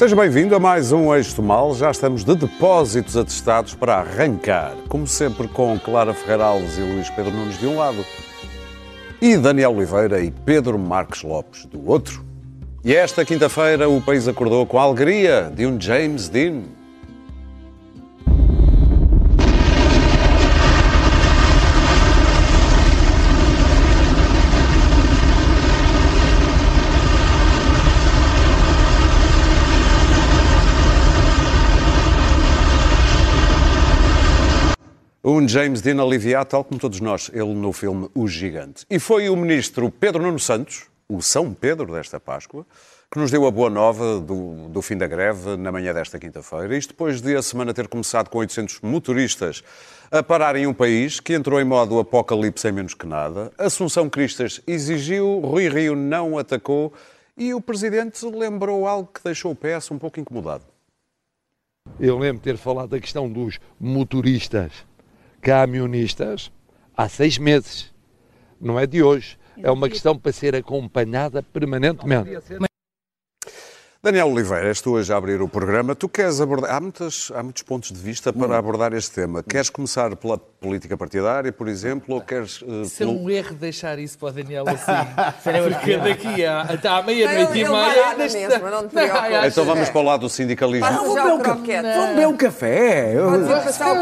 Seja bem-vindo a mais um Eixo Mal. Já estamos de depósitos atestados para arrancar. Como sempre, com Clara Ferreira Alves e Luís Pedro Nunes de um lado e Daniel Oliveira e Pedro Marques Lopes do outro. E esta quinta-feira o país acordou com a alegria de um James Dean. Um James Dean aliviado, tal como todos nós, ele no filme O Gigante. E foi o ministro Pedro Nuno Santos, o São Pedro desta Páscoa, que nos deu a boa nova do, do fim da greve na manhã desta quinta-feira. Isto depois de a semana ter começado com 800 motoristas a pararem um país que entrou em modo apocalipse em menos que nada. Assunção Cristas exigiu, Rui Rio não atacou e o presidente lembrou algo que deixou o PS um pouco incomodado. Eu lembro ter falado da questão dos motoristas camionistas há seis meses. Não é de hoje. É uma questão para ser acompanhada permanentemente. Daniel Oliveira, és tu hoje a abrir o programa. Tu queres abordar. Há, muitas, há muitos pontos de vista para abordar este tema. Queres começar pela política partidária, por exemplo, ou queres. Uh, Isso é pelo- um erro deixar isso para o Daniel assim. Porque daqui a, até à meia-noite e meia. mesma, não te Então vamos para o lado do sindicalismo. Mas Vamos beber um ca-. Vamos beber um café. Eu-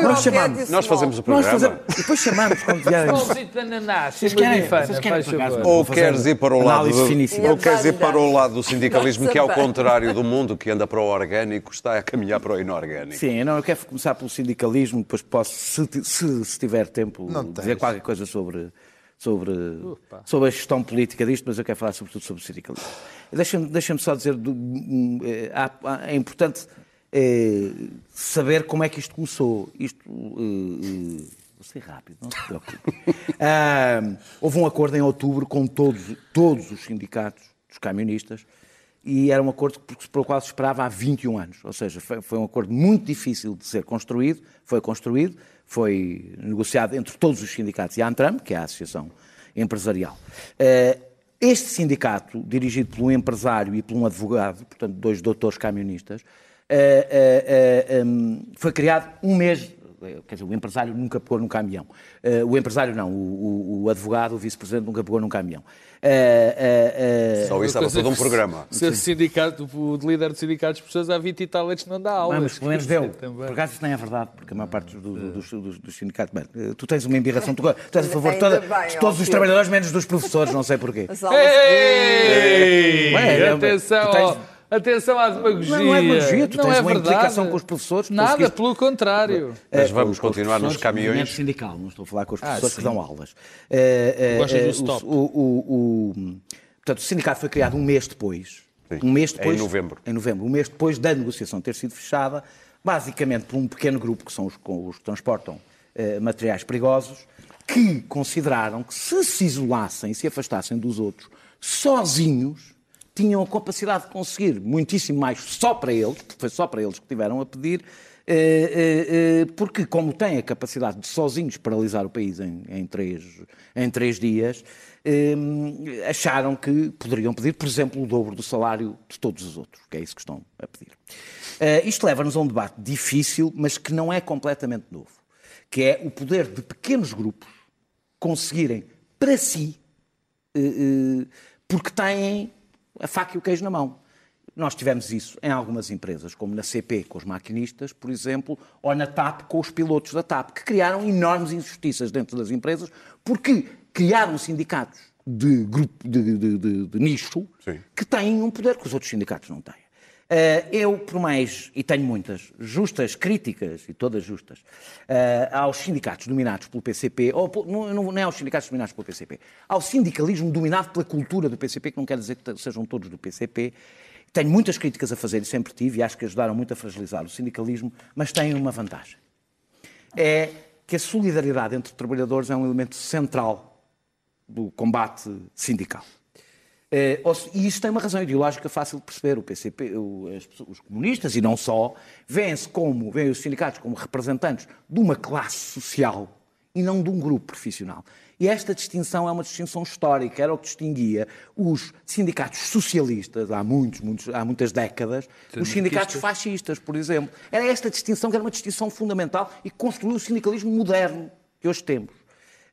Nós chamamos. Nós fazemos o Nós programa. fazemos. Depois chamamos quando vierem. Vocês querem- vocês. Ou queres ir para o lado ou queres ir para o lado do sindicalismo, que ao Nossa, contrário do mundo que anda para o orgânico, está a caminhar para o inorgânico. Sim, não, eu quero começar pelo sindicalismo, depois posso, se, se- se tiver tempo, dizer qualquer coisa sobre, sobre, sobre a gestão política disto, mas eu quero falar sobretudo sobre o sindicalismo. Deixa-me deixa só dizer, do- eh, é importante eh, saber como é que isto começou. Isto. eh, eh, Vou ser rápido, não se preocupe. Ah, houve um acordo em outubro com todos, todos os sindicatos dos camionistas e era um acordo pelo qual se esperava há 21 anos. Ou seja, foi, foi um acordo muito difícil de ser construído, foi construído, foi negociado entre todos os sindicatos e a Antram, que é a Associação Empresarial. Eh, Este sindicato, dirigido por um empresário e por um advogado, portanto, dois doutores camionistas, eh, eh, eh, hum, foi criado um mês Quer dizer, o empresário nunca pegou num caminhão. O empresário não, o, o- o advogado, o vice-presidente nunca pegou num caminhão. Eh, eh, eh, Só isso estava todo um programa. Ser sindicato, o líder do sindicato de pessoas há 20 e tal anos não dá Ah, aulas. mas pelo menos deu. Também. Por acaso isso nem é verdade, porque a maior parte do- dos, dos- dos sindicatos. Bem, eh, tu tens uma embirração, tu, tu és a favor de, toda- bem, de todos os trabalhadores, menos dos professores, não sei porquê. Ei! Bem, é, atenção, tu tens- ó, atenção à demagogia. Não, não é demagogia, tu Não tens é uma verdade. implicação com os professores, Nada, conseguiste- pelo contrário. Mas Eh, vamos continuar nos caminhões. sindical, não estou a falar com os Ah, professores que sim. dão aulas. Eh, eh, do eh, stop. o, o- o- portanto, o sindicato foi criado um mês depois. Sim. Um mês Em depois. novembro. Em novembro. Um mês depois da negociação ter sido fechada, basicamente por um pequeno grupo, que são os, os que transportam eh, materiais perigosos, que consideraram que se se isolassem e se afastassem dos outros sozinhos, tinham a capacidade de conseguir muitíssimo mais só para eles, porque foi só para eles que tiveram a pedir, eh, eh, eh, porque como têm a capacidade de sozinhos paralisar o país em, em três, em três dias, acharam que poderiam pedir, por exemplo, o dobro do salário de todos os outros, que é isso que estão a pedir. Isto leva-nos a um debate difícil, mas que não é completamente novo, que é o poder de pequenos grupos conseguirem para si porque têm a faca e o queijo na mão. Nós tivemos isso em algumas empresas, como na CP com os maquinistas, por exemplo, ou na TAP com os pilotos da TAP, que criaram enormes injustiças dentro das empresas, porque criaram sindicatos de grupo de, de- de- de nicho Sim. que têm um poder que os outros sindicatos não têm. Eh, eu, por mais, e tenho muitas, justas críticas, e todas justas, eh, aos sindicatos dominados pelo PCP, ou não, não, é aos sindicatos dominados pelo PCP, ao sindicalismo dominado pela cultura do PCP, que não quer dizer que sejam todos do PCP, Tenho muitas críticas a fazer, e sempre tive, e acho que ajudaram muito a fragilizar o sindicalismo, mas têm uma vantagem. É que a solidariedade entre trabalhadores é um elemento central do combate sindical. Eh, e isto tem uma razão ideológica fácil de perceber. O PCP, os comunistas, e não só, veem-se como, veem os sindicatos como representantes de uma classe social e não de um grupo profissional. E esta distinção é uma distinção histórica, era o que distinguia os sindicatos socialistas há, muitos, muitos, há muitas décadas, os sindicatos fascistas, por exemplo. Era esta distinção que era uma distinção fundamental e que construiu o sindicalismo moderno que hoje temos.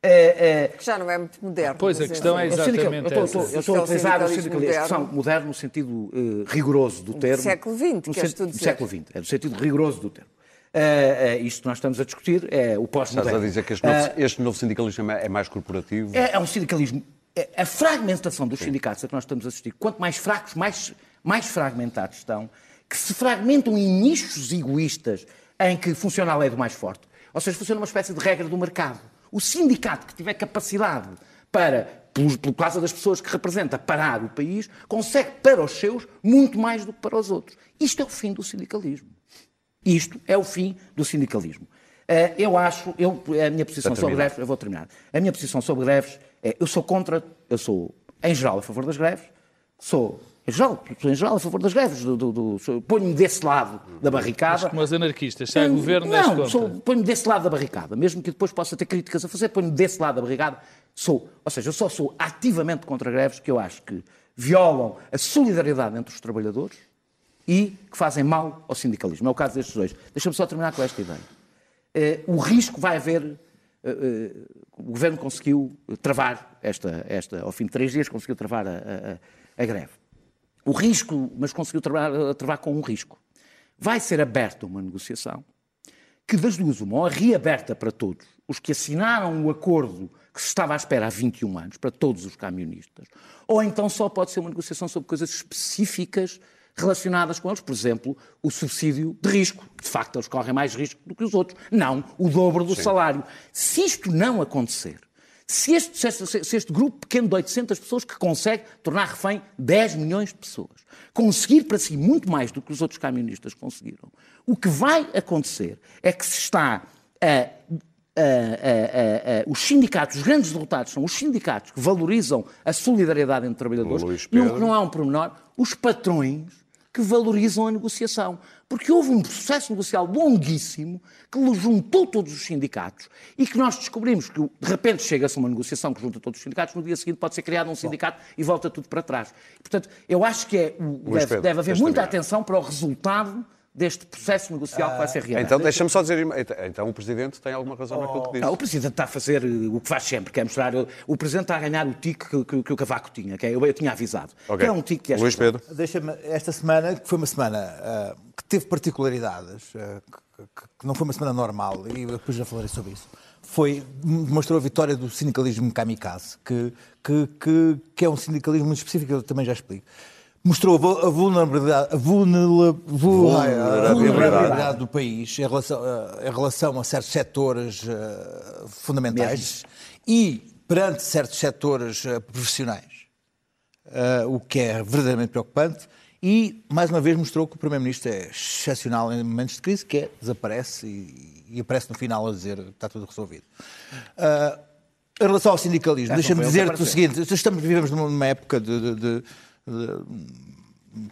É, é... Que já não é muito moderno. Pois, a questão é exatamente eu estou, eu estou a utilizar o sindicalismo, a expressão moderno no sentido uh, rigoroso do termo. Do século XX, no queres tu dizer? Do século XX, é no sentido rigoroso do termo. Uh, uh, isto que nós estamos a discutir é o pós-moderno. Estás a dizer que este novo, este novo sindicalismo é mais corporativo? É, é um sindicalismo. É, a fragmentação dos Sim. sindicatos a que nós estamos a assistir, quanto mais fracos, mais, mais fragmentados estão, que se fragmentam em nichos egoístas em que funciona a lei do mais forte. Ou seja, funciona uma espécie de regra do mercado. O sindicato que tiver capacidade para, por, por causa das pessoas que representa, parar o país, consegue para os seus muito mais do que para os outros. Isto é o fim do sindicalismo. Isto é o fim do sindicalismo. Eh, eu acho, eu, a minha posição sobre greves, eu vou terminar. A minha posição sobre greves é, eu sou contra, eu sou, em geral, a favor das greves, sou, em geral, sou, em geral a favor das greves, do, do, do ponho-me desse lado da barricada. Mas como os anarquistas, se há governo Não, ponho-me desse lado da barricada, mesmo que depois possa ter críticas a fazer, ponho-me desse lado da barricada, sou, ou seja, eu só sou ativamente contra greves que eu acho que violam a solidariedade entre os trabalhadores, e que fazem mal ao sindicalismo. É o caso destes dois. Deixa-me só terminar com esta ideia. Uh, o risco vai haver. Uh, uh, o governo conseguiu travar esta, esta, ao fim de três dias, conseguiu travar a, a, a greve. O risco, mas conseguiu travar, travar com um risco. Vai ser aberta uma negociação que, das duas, uma, ou reaberta para todos, os que assinaram o acordo que se estava à espera há 21 anos, para todos os camionistas, ou então só pode ser uma negociação sobre coisas específicas relacionadas com eles. Por exemplo, o subsídio de risco, de facto eles correm mais risco do que os outros. Não, o dobro do Sim. salário. Se isto não acontecer, se este, se, este, se este, grupo pequeno de 800 pessoas que consegue tornar refém 10 milhões de pessoas, conseguir para si muito mais do que os outros camionistas conseguiram, o que vai acontecer é que se está a Uh, uh, uh, os sindicatos, os grandes derrotados são os sindicatos que valorizam a solidariedade entre trabalhadores. Não, não há um pormenor. Os patrões que valorizam a negociação. Porque houve um processo negocial longuíssimo que juntou todos os sindicatos e que nós descobrimos que, de repente, chega-se a uma negociação que junta todos os sindicatos, no dia seguinte pode ser criado um sindicato Bom. e volta tudo para trás. Portanto, eu acho que é, deve, Pedro, deve haver muita atenção para o resultado deste processo negocial que vai ser realizado. Então, deixa-me só dizer, então o Presidente tem alguma razão oh, naquilo que disse? o Presidente está a fazer o que faz sempre, que é mostrar, o Presidente está a ganhar o tique que, que, que o Cavaco tinha, que é, eu, eu tinha avisado, okay. que é um tique que é Luís Pedro. Deixa-me, esta semana, que foi uma semana uh, que teve particularidades, uh, que, que, não foi uma semana normal, e eu depois já falarei sobre isso, foi, demonstrou a vitória do sindicalismo kamikaze, que, que, que, que é um sindicalismo muito específico, eu também já explico mostrou a vulnerabilidade, a vulnerabilidade, do país em relação, em relação a certos setores uh, fundamentais Mesmo. e perante certos setores uh, profissionais, uh, o que é verdadeiramente preocupante. E, mais uma vez, mostrou que o Primeiro-Ministro é excepcional em momentos de crise, que é, desaparece e, e, aparece no final a dizer que está tudo resolvido. em relação ao sindicalismo, é, deixa-me dizer-te o seguinte: estamos, vivemos numa época de, de, de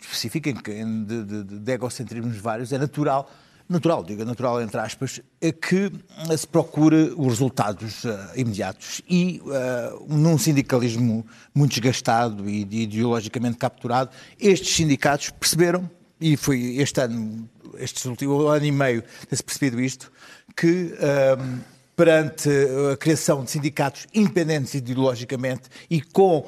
específica, de, de, de egocentrismos vários, é natural, natural, digo natural entre aspas, é que se procure os resultados uh, imediatos. E uh, num sindicalismo muito desgastado e ideologicamente capturado, estes sindicatos perceberam, e foi este ano, este último ano e meio, tem-se percebido isto, que. Uh, perante a criação de sindicatos independentes ideologicamente e com uh,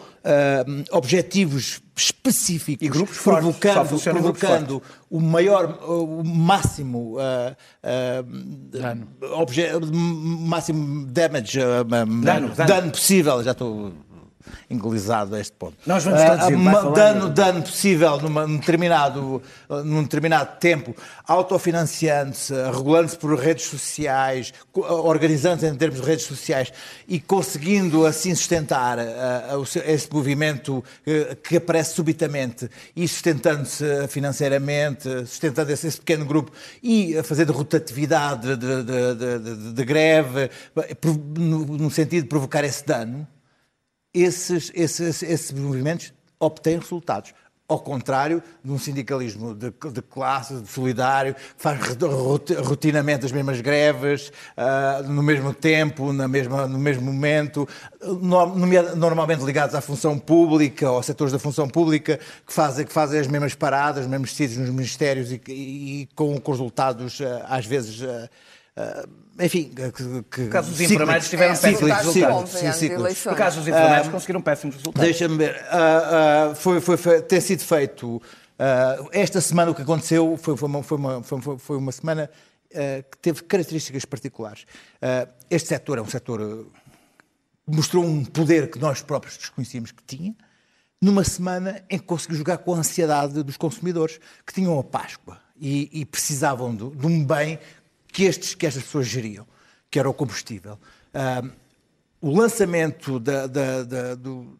objetivos específicos, e grupos provocando, fortes, provocando o maior, o máximo, uh, uh, máximo damage, dano, dano. dano, possível, já estou inglesado a este ponto. Nós vamos traduzir, falando. dano, dano possível numa- num, determinado, num determinado tempo, autofinanciando-se, regulando-se por redes sociais, organizando-se em termos de redes sociais e conseguindo assim sustentar o seu- esse movimento eh, que aparece subitamente e sustentando-se financeiramente, sustentando esse, esse pequeno grupo e a fazer de rotatividade de, de- de- de- de greve, no, no sentido de provocar esse dano, esses, esses, esses movimentos obtêm resultados. Ao contrário de um sindicalismo de, de classe, de solidário, que faz roti- rotinamente as mesmas greves, ah, no mesmo tempo, na mesma, no mesmo momento, normalmente ligados à função pública, aos setores da função pública, que fazem, que fazem as mesmas paradas, os mesmos sítios nos ministérios e, e- e com, com resultados, ah, às vezes. ah, enfim, que, que, No caso dos enfermeiros tiveram É, péssimos resultados cíclicos. eleições. No caso dos enfermeiros, conseguiram péssimos resultados. Deixa-me ver. Ah, ah, foi, foi, foi- tem sido feito. ah, esta semana o que aconteceu foi, foi, uma, foi, uma, foi, foi- uma semana ah, que teve características particulares. Ah, este setor é um setor ah, que mostrou um poder que nós próprios desconhecíamos que tinha, numa semana em que conseguiu jogar com a ansiedade dos consumidores, que tinham a Páscoa e, e precisavam do- de um bem que, estes, que estas pessoas geriam, que era o combustível. Ah, o lançamento da, da- da- do,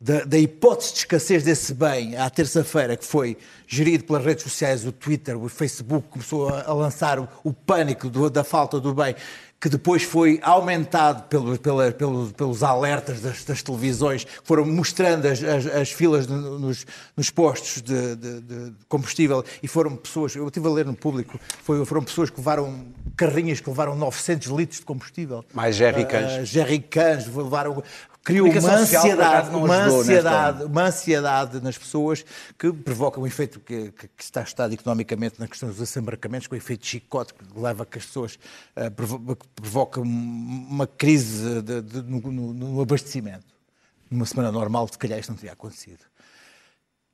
da hipótese de escassez desse bem à terça-feira, que foi gerido pelas redes sociais, o Twitter, o Facebook, começou a, a lançar o, o pânico do- da falta do bem, que depois foi aumentado pelos, pela- pelos, pelos alertas das, das televisões, que foram mostrando as, as- as filas no- nos, nos postos de, de- de combustível e foram pessoas, eu estive a ler no público, foi- foram pessoas que levaram carrinhas que levaram 900 litros de combustível. Mais jerrycans. Ah, jerrycans, levaram criou uma ansiedade, uma ansiedade, uma ansiedade nas pessoas que provoca um efeito que, que- que está estudado economicamente na questão dos desembarcamentos, com o efeito chicote que leva que as pessoas ah, provo- que provoca um- uma crise de- de- no, no- no abastecimento. Numa semana normal, se calhar isto não teria acontecido.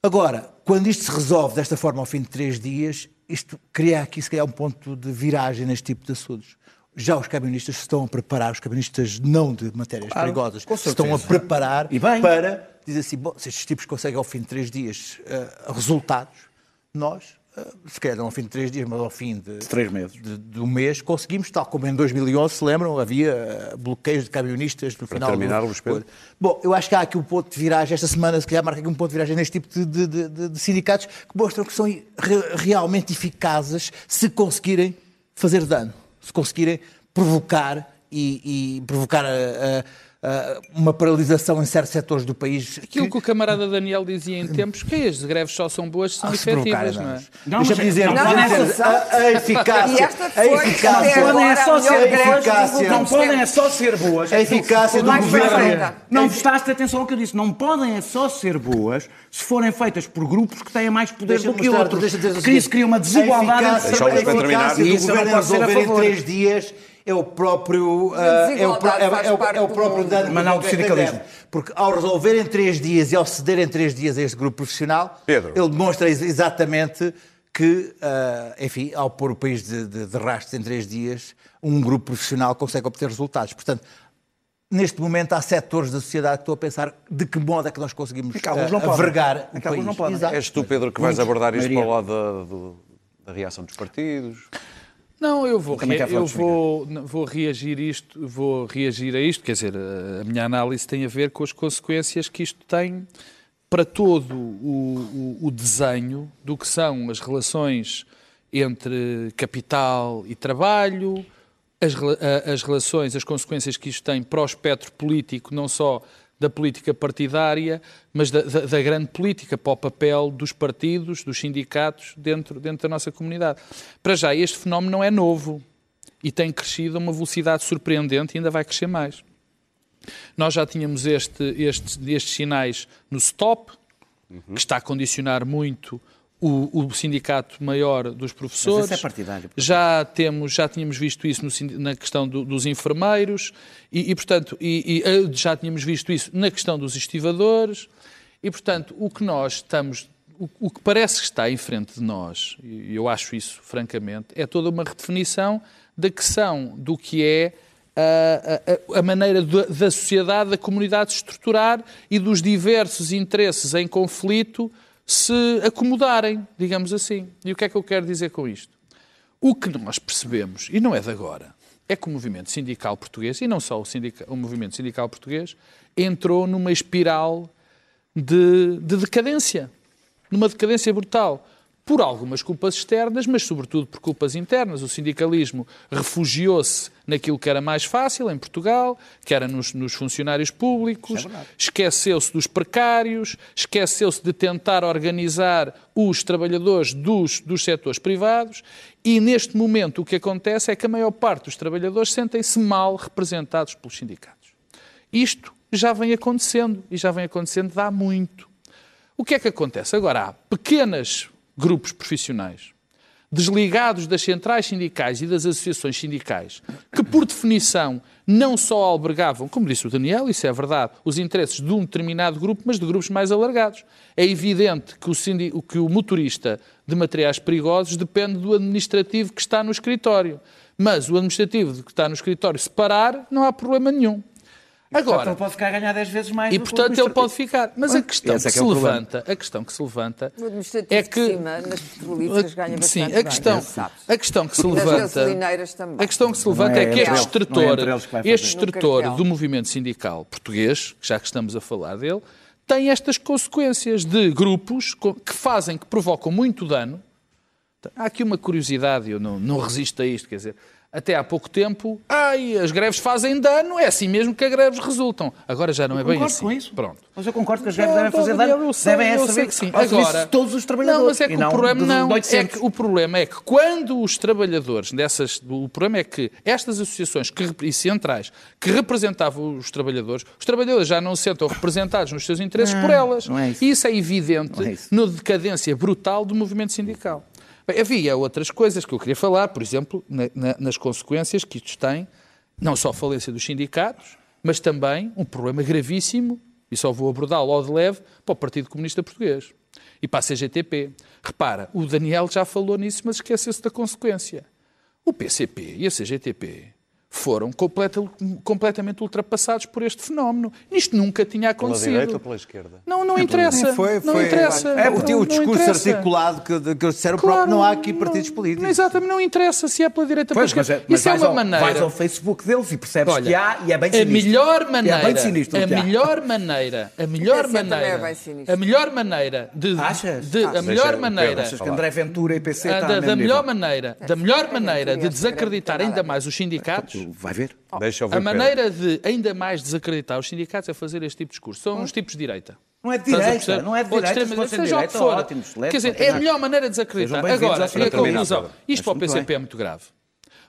Agora, quando isto se resolve desta forma ao fim de três dias, isto cria aqui, se calhar, um ponto de viragem neste tipo de assuntos. Já os camionistas se estão a preparar, os camionistas não de matérias Claro, perigosas, se estão a preparar E bem. para dizer assim: bom, se estes tipos conseguem ao fim de três dias eh, resultados, nós, eh, se calhar não ao fim de três dias, mas ao fim de, De três meses. de, de um mês, conseguimos, tal como em 2011, se lembram, havia eh, bloqueios de camionistas no final terminar, do... Pedro. Bom, eu acho que há aqui um ponto de viragem, esta semana se calhar marca aqui um ponto de viragem neste tipo de- de- de sindicatos que mostram que são re- realmente eficazes se conseguirem fazer dano, se conseguirem provocar e, e provocar a- a- uma paralisação em certos setores do país. Aquilo que o camarada Daniel dizia em tempos, que as greves só são boas se são Ah, efetivas, não é? Não, Deixa-me mas- dizer, não, deixa-me não, dizer, não, a, a eficácia, a eficácia, agora podem é só ser eficácia. Não podem é só ser boas. a eficácia do governo. Não prestaste atenção ao que eu disse. Não podem é só ser boas se forem feitas por grupos que têm mais poder Deixa-me do que outros. deixa-me Porque isso cria uma desigualdade a entre eficácia, Deixa o Luís a Pedro terminar. eficácia E do isso não ser a resolver em favor. três dias é o próprio, ah, é o, é, é o- é o do próprio dano não do sindicalismo. Porque ao resolver em três dias e ao ceder em três dias a este grupo profissional, Pedro. ele demonstra ex- exatamente que, ah, enfim, ao pôr o país de, de, de rastros em três dias, um grupo profissional consegue obter resultados. Portanto, neste momento há setores da sociedade que estão a pensar de que modo é que nós conseguimos É que alguns ah, não podem. avergar É o país. não podem. És tu, Pedro, que vais abordar isto maioria. para o lado da, do- da reação dos partidos? Não, eu vou, falar eu vou, vou reagir isto, vou reagir a isto, quer dizer, a, a minha análise tem a ver com as consequências que isto tem para todo o, o- o desenho do que são as relações entre capital e trabalho, as, as relações, as consequências que isto tem para o espectro político, não só da política partidária, mas da, da- da grande política, para o papel dos partidos, dos sindicatos dentro, dentro da nossa comunidade. Para já, este fenómeno não é novo e tem crescido a uma velocidade surpreendente e ainda vai crescer mais. Nós já tínhamos este, estes, estes sinais no stop, que está a condicionar muito o, o sindicato maior dos professores. Mas é partidário. Já, temos, já tínhamos visto isso no na questão do- dos enfermeiros e, e, portanto, e, e, eh, já tínhamos visto isso na questão dos estivadores e, portanto, o que nós estamos, o, o que parece que está em frente de nós, e eu acho isso francamente, é toda uma redefinição da que são, do que é a, a, a maneira da, da sociedade, da comunidade se estruturar e dos diversos interesses em conflito se acomodarem, digamos assim. E o que é que eu quero dizer com isto? O que nós percebemos, e não é de agora, é que o movimento sindical português, e não só o, o movimento sindical português, entrou numa espiral de, de decadência, numa decadência brutal por algumas culpas externas, mas sobretudo por culpas internas. O sindicalismo refugiou-se naquilo que era mais fácil em Portugal, que era nos, nos funcionários públicos, é esqueceu-se dos precários, esqueceu-se de tentar organizar os trabalhadores dos, dos setores privados e neste momento o que acontece é que a maior parte dos trabalhadores sentem-se mal representados pelos sindicatos. Isto já vem acontecendo e já vem acontecendo há muito. O que é que acontece? Agora há pequenas grupos profissionais, desligados das centrais sindicais e das associações sindicais, que por definição não só albergavam, como disse o Daniel, isso é verdade, os interesses de um determinado grupo, mas de grupos mais alargados. É evidente que o, que o motorista de materiais perigosos depende do administrativo que está no escritório. Mas o administrativo que está no escritório, se parar, não há problema nenhum. Agora, portanto, ele pode ficar a ganhar 10 vezes mais. E portanto ele pode ficar. Mas a questão que, é que se é levanta, a questão que se levanta é que cima, nas petrolíferas ganha Sim, a questão, bem, a questão que se levanta, a questão que se levanta é, é, que este estrutor, é este estrutor do movimento sindical português, já que estamos a falar dele, tem estas consequências de grupos que fazem, que provocam muito dano. Há aqui uma curiosidade, eu não, não resisto a isto, quer dizer, até há pouco tempo, ai, as greves fazem dano, é assim mesmo que as greves resultam. Agora já não eu é bem assim. com isso. Pronto. Mas eu concordo que as greves devem fazer dano. sei, devem é saber que sim. Agora, todos os trabalhadores. Não, mas é que o problema não, é que o problema é que quando os trabalhadores dessas, o problema é que estas associações que, e centrais que representavam os trabalhadores, os trabalhadores já não se sentam representados nos seus interesses não, por elas. Não é isso. E isso é evidente é isso. na decadência brutal do movimento sindical. Bem, havia outras coisas que eu queria falar, por exemplo, na, na, nas consequências que isto tem, não só a falência dos sindicatos, mas também um problema gravíssimo, e só vou abordá-lo ao de leve, para o Partido Comunista Português e para a CGTP. Repara, o Daniel já falou nisso, mas esqueceu-se da consequência. O PCP e a CGTP foram completa, completamente ultrapassados por este fenómeno. Isto nunca tinha acontecido. Pela direita ou pela esquerda? Não, não interessa. Foi, foi, não interessa. É, o teu discurso articulado que, que disseram claro, próprio, não há aqui partidos não, políticos. Não, exatamente, não interessa se é pela direita ou pela esquerda. É, Isso é uma ao, maneira... Vais ao Facebook deles e percebes Olha, que há e é bem sinistro. A melhor maneira... É bem sinistro a melhor maneira... A melhor maneira... É a melhor maneira de... Achas? De, a melhor maneira... Achas que André Ventura e PC está da, da melhor maneira, da melhor maneira de desacreditar ainda mais os sindicatos... Vai ver. Deixa eu ver a maneira de ainda mais desacreditar os sindicatos é fazer este tipo de discurso. São uns tipos de direita. Não é de direita, não é de direita, extrema, seja direita, o que for. Ótimo, Quer dizer, é a melhor maneira de desacreditar. Agora, a conclusão. Isto para o PCP é muito grave.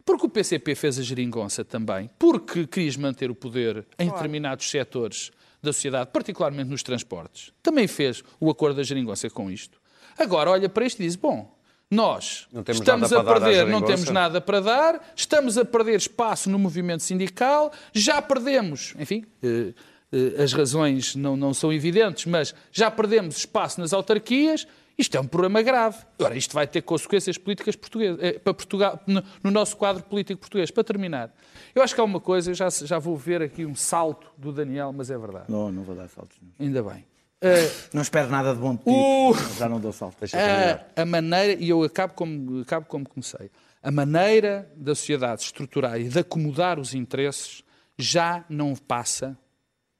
Porque o PCP fez a geringonça também, porque quis manter o poder em determinados setores da sociedade, particularmente nos transportes. Também fez o acordo da geringonça com isto. Agora olha para isto e diz, bom, nós estamos a perder, não temos nada para dar, estamos a perder espaço no movimento sindical, já perdemos, enfim, eh, eh, as razões não, não são evidentes, mas já perdemos espaço nas autarquias. Isto é um problema grave. Agora, isto vai ter consequências políticas portuguesas, eh, para Portugal, no, no, nosso quadro político português. Para terminar, eu acho que há uma coisa, já, já vou ver aqui um salto do Daniel, mas é verdade. Não, não vou dar saltos. Ainda bem. Uh, não espero nada de bom de ti, uh, já não dou salto. Deixa a, a maneira, e eu acabo como, acabo como comecei, a maneira da sociedade se estruturar e de acomodar os interesses já não passa,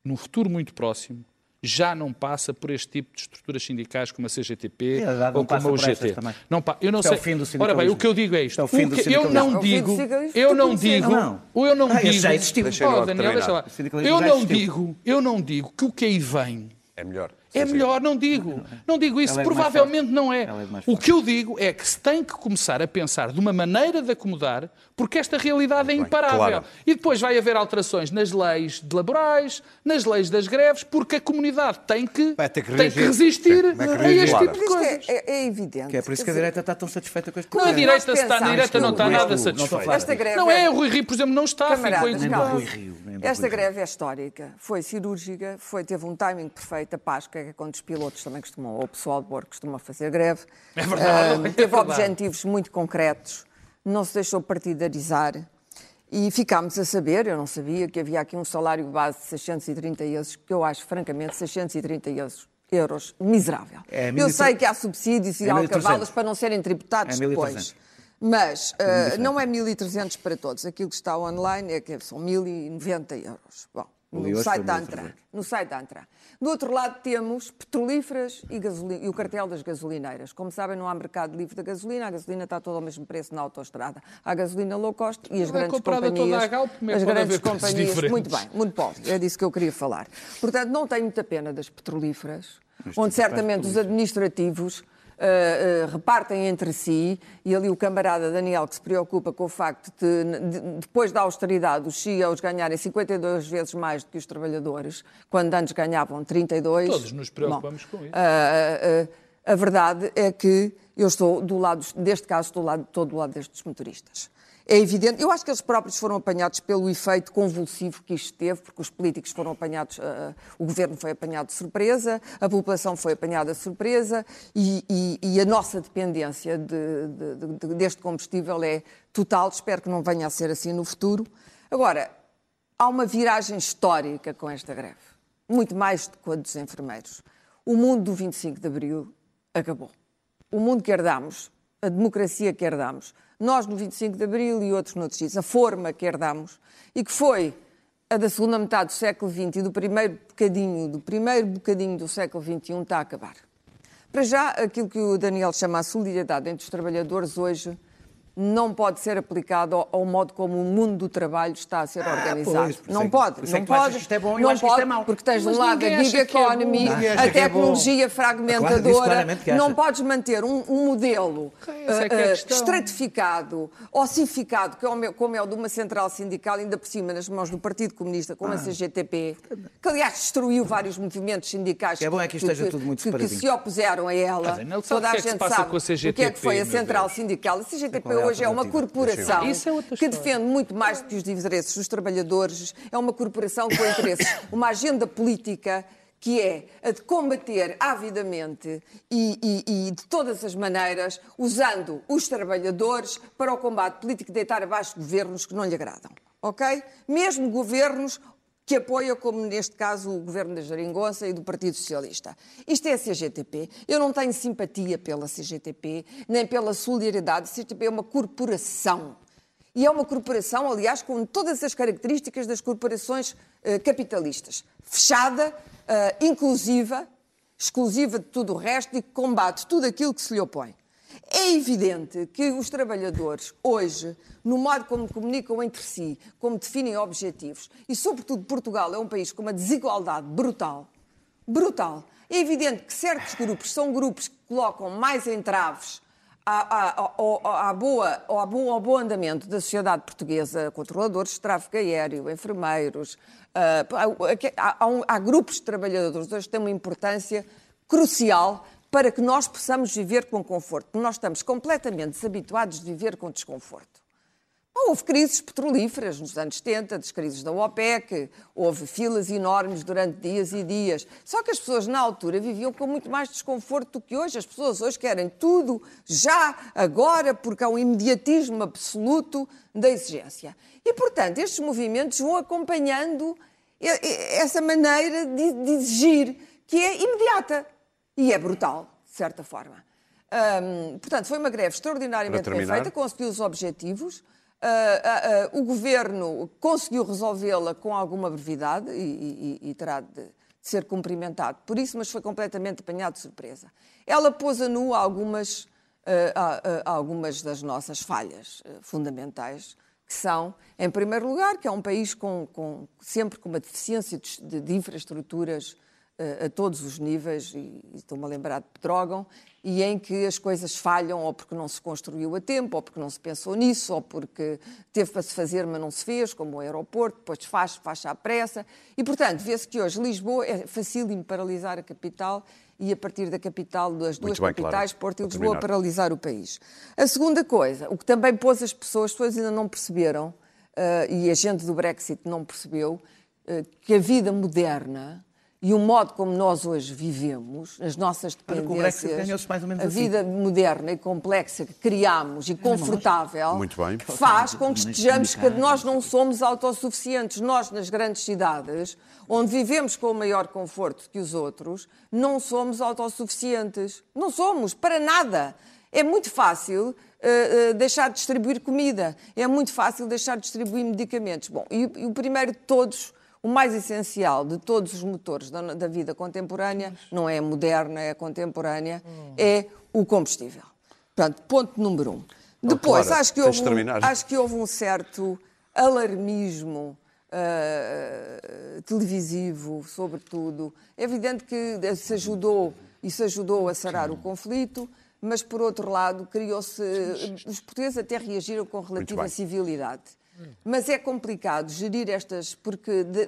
num futuro muito próximo, já não passa por este tipo de estruturas sindicais como a CGTP é, ou como a UGT. Não, eu não Isto sei. É o fim do Ora bem, o que eu digo é isto. É o fim do que, eu não digo, eu não digo, eu não ah, digo, já existiu. Oh, Daniel, deixa lá. Eu não digo, eu não digo que o que aí vem é melhor. É melhor, não digo. Não digo isso, é provavelmente não é. é o que eu digo é que se tem que começar a pensar de uma maneira de acomodar, porque esta realidade é imparável. Claro. E depois vai haver alterações nas leis laborais, nas leis das greves, porque a comunidade tem que, tem que resistir a este tipo de coisas. É, é, evidente. Que é por isso que a direita está tão satisfeita com este Não, a direita, se está na direita, não está nada satisfeita. Esta greve não é, o Rui Rio, por exemplo, não está, ficou incomodado. Esta greve é histórica, foi cirúrgica, foi, teve um timing perfeito, a Páscoa, que é quando os pilotos também costumam, ou o pessoal de bordo costuma fazer greve. É verdade. Uh, teve é verdade. objetivos muito concretos, não se deixou partidarizar. E ficámos a saber, eu não sabia, que havia aqui um salário base de 630 euros, que eu acho, francamente, 630 euros, euros miserável. É, eu sei que há subsídios e É alcavalas 1.300. para não serem tributados É 1.300. depois. Mas uh, não é 1.300 para todos. Aquilo que está online é que são 1.090 euros. Bom, no site foi da 1.300. Antran. No site da Antran. Do outro lado temos petrolíferas e, e o cartel das gasolineiras. Como sabem, não há mercado livre da gasolina. A gasolina está toda ao mesmo preço na autoestrada. Há gasolina low cost e as Ela é grandes companhias... à Galp, as grandes companhias... diferentes? Muito bem, monopólio. É disso que eu queria falar. Portanto, não tenho muita pena das petrolíferas, onde certamente os administrativos ah, ah, repartem entre si, e ali o camarada Daniel que se preocupa com o facto de, de- depois da austeridade, os CEOs ganharem 52 vezes mais do que os trabalhadores, quando antes ganhavam 32. Todos nos preocupamos Bom, com isso. ah, a verdade é que eu estou do lado, deste caso, estou, do lado, estou do lado destes motoristas. É evidente, eu acho que eles próprios foram apanhados pelo efeito convulsivo que isto teve, porque os políticos foram apanhados, ah, o governo foi apanhado de surpresa, a população foi apanhada de surpresa e, e- e a nossa dependência de- de- de- deste combustível é total. Espero que não venha a ser assim no futuro. Agora, há uma viragem histórica com esta greve, muito mais do que a dos enfermeiros. O mundo do 25 de Abril acabou. O mundo que herdamos, a democracia que herdamos, nós no 25 de Abril e outros noutros sítios, a forma que herdamos, e que foi a da segunda metade do século XX e do primeiro bocadinho, do primeiro bocadinho do século XXI está a acabar. Para já, aquilo que o Daniel chama a solidariedade entre os trabalhadores hoje não pode ser aplicado ao, ao modo como o mundo do trabalho está a ser organizado. Ah, pois, por isso não é que- pode, é não pode. isto é bom e não isto pode, é mau. porque tens de um Mas lado a gig é economy, a é bom. tecnologia Claro, disse fragmentadora. não podes manter um, um modelo é é a questão. estratificado, ossificado, que é o meu- como é o de uma central sindical, ainda por cima nas mãos do Partido Comunista, Ah. como a CGTP, que aliás destruiu vários movimentos sindicais Que é bom é que que, que se opuseram a ela. Ah, Toda a é gente sabe a o que é que foi a central sindical. A CGTP é a hoje é uma corporação Isso é outra que defende muito mais do que os interesses dos trabalhadores. É uma corporação com interesses, uma agenda política que é a de combater avidamente e, e- e de todas as maneiras, usando os trabalhadores para o combate político de deitar abaixo governos que não lhe agradam. Ok? Mesmo governos que apoia, como neste caso o governo da Jeringonça e do Partido Socialista. Isto é a CGTP. Eu não tenho simpatia pela CGTP, nem pela solidariedade. A CGTP é uma corporação. E é uma corporação, aliás, com todas as características das corporações eh, capitalistas. Fechada, eh, inclusiva, exclusiva de tudo o resto e que combate tudo aquilo que se lhe opõe. É evidente que os trabalhadores, hoje, no modo como comunicam entre si, como definem objetivos, e sobretudo Portugal é um país com uma desigualdade brutal, brutal. É evidente que certos grupos são grupos que colocam mais entraves ao, bom, ao bom andamento da sociedade portuguesa, controladores de tráfego aéreo, enfermeiros. ah, há, há há grupos de trabalhadores hoje que têm uma importância crucial para que nós possamos viver com conforto, nós estamos completamente desabituados de viver com desconforto. Houve crises petrolíferas nos anos 70, das crises da OPEC, houve filas enormes durante dias e dias. Só que as pessoas na altura viviam com muito mais desconforto do que hoje. As pessoas hoje querem tudo já, agora, porque há um imediatismo absoluto da exigência. E, portanto, estes movimentos vão acompanhando essa maneira de, de exigir, que é imediata e é brutal, de certa forma. Hum, portanto, foi uma greve extraordinariamente bem feita, conseguiu os objetivos. Ah, ah, ah, o governo conseguiu resolvê-la com alguma brevidade e, e- e terá de, de ser cumprimentado por isso, mas foi completamente apanhado de surpresa. Ela pôs a nu algumas, algumas das nossas falhas fundamentais, que são, em primeiro lugar, que é um país com, com- sempre com uma deficiência de, de- infraestruturas a todos os níveis, e, estou-me a lembrar de Pedrógão, e em que as coisas falham ou porque não se construiu a tempo, ou porque não se pensou nisso, ou porque teve para se fazer, mas não se fez, como o aeroporto, depois faz, faz à pressa. E, portanto, vê-se que hoje Lisboa é facílimo paralisar a capital e, a partir da capital, das duas bem, capitais, Porto e Lisboa, paralisar o país. A segunda coisa, o que também pôs as pessoas, as pessoas ainda não perceberam, eh, e a gente do Brexit não percebeu, eh, que a vida moderna e o modo como nós hoje vivemos, as nossas dependências, ganhou-se mais ou menos a assim. vida moderna e complexa que criámos e confortável, Muito bem. faz com que estejamos que nós não somos autossuficientes. Nós, nas grandes cidades, onde vivemos com o maior conforto que os outros, não somos autossuficientes. Não somos, para nada. É muito fácil eh, eh, deixar de distribuir comida, é muito fácil deixar de distribuir medicamentos. Bom, e, e o primeiro de todos, o mais essencial de todos os motores da, da vida contemporânea, não é moderna, é contemporânea, é o combustível. Portanto, ponto número um. Depois, Clara, acho, que houve de um, acho que houve um certo alarmismo ah, televisivo, sobretudo. É evidente que se ajudou, isso ajudou a sarar o conflito, mas, por outro lado, criou-se... Os portugueses até reagiram com relativa civilidade. Mas é complicado gerir estas, porque de-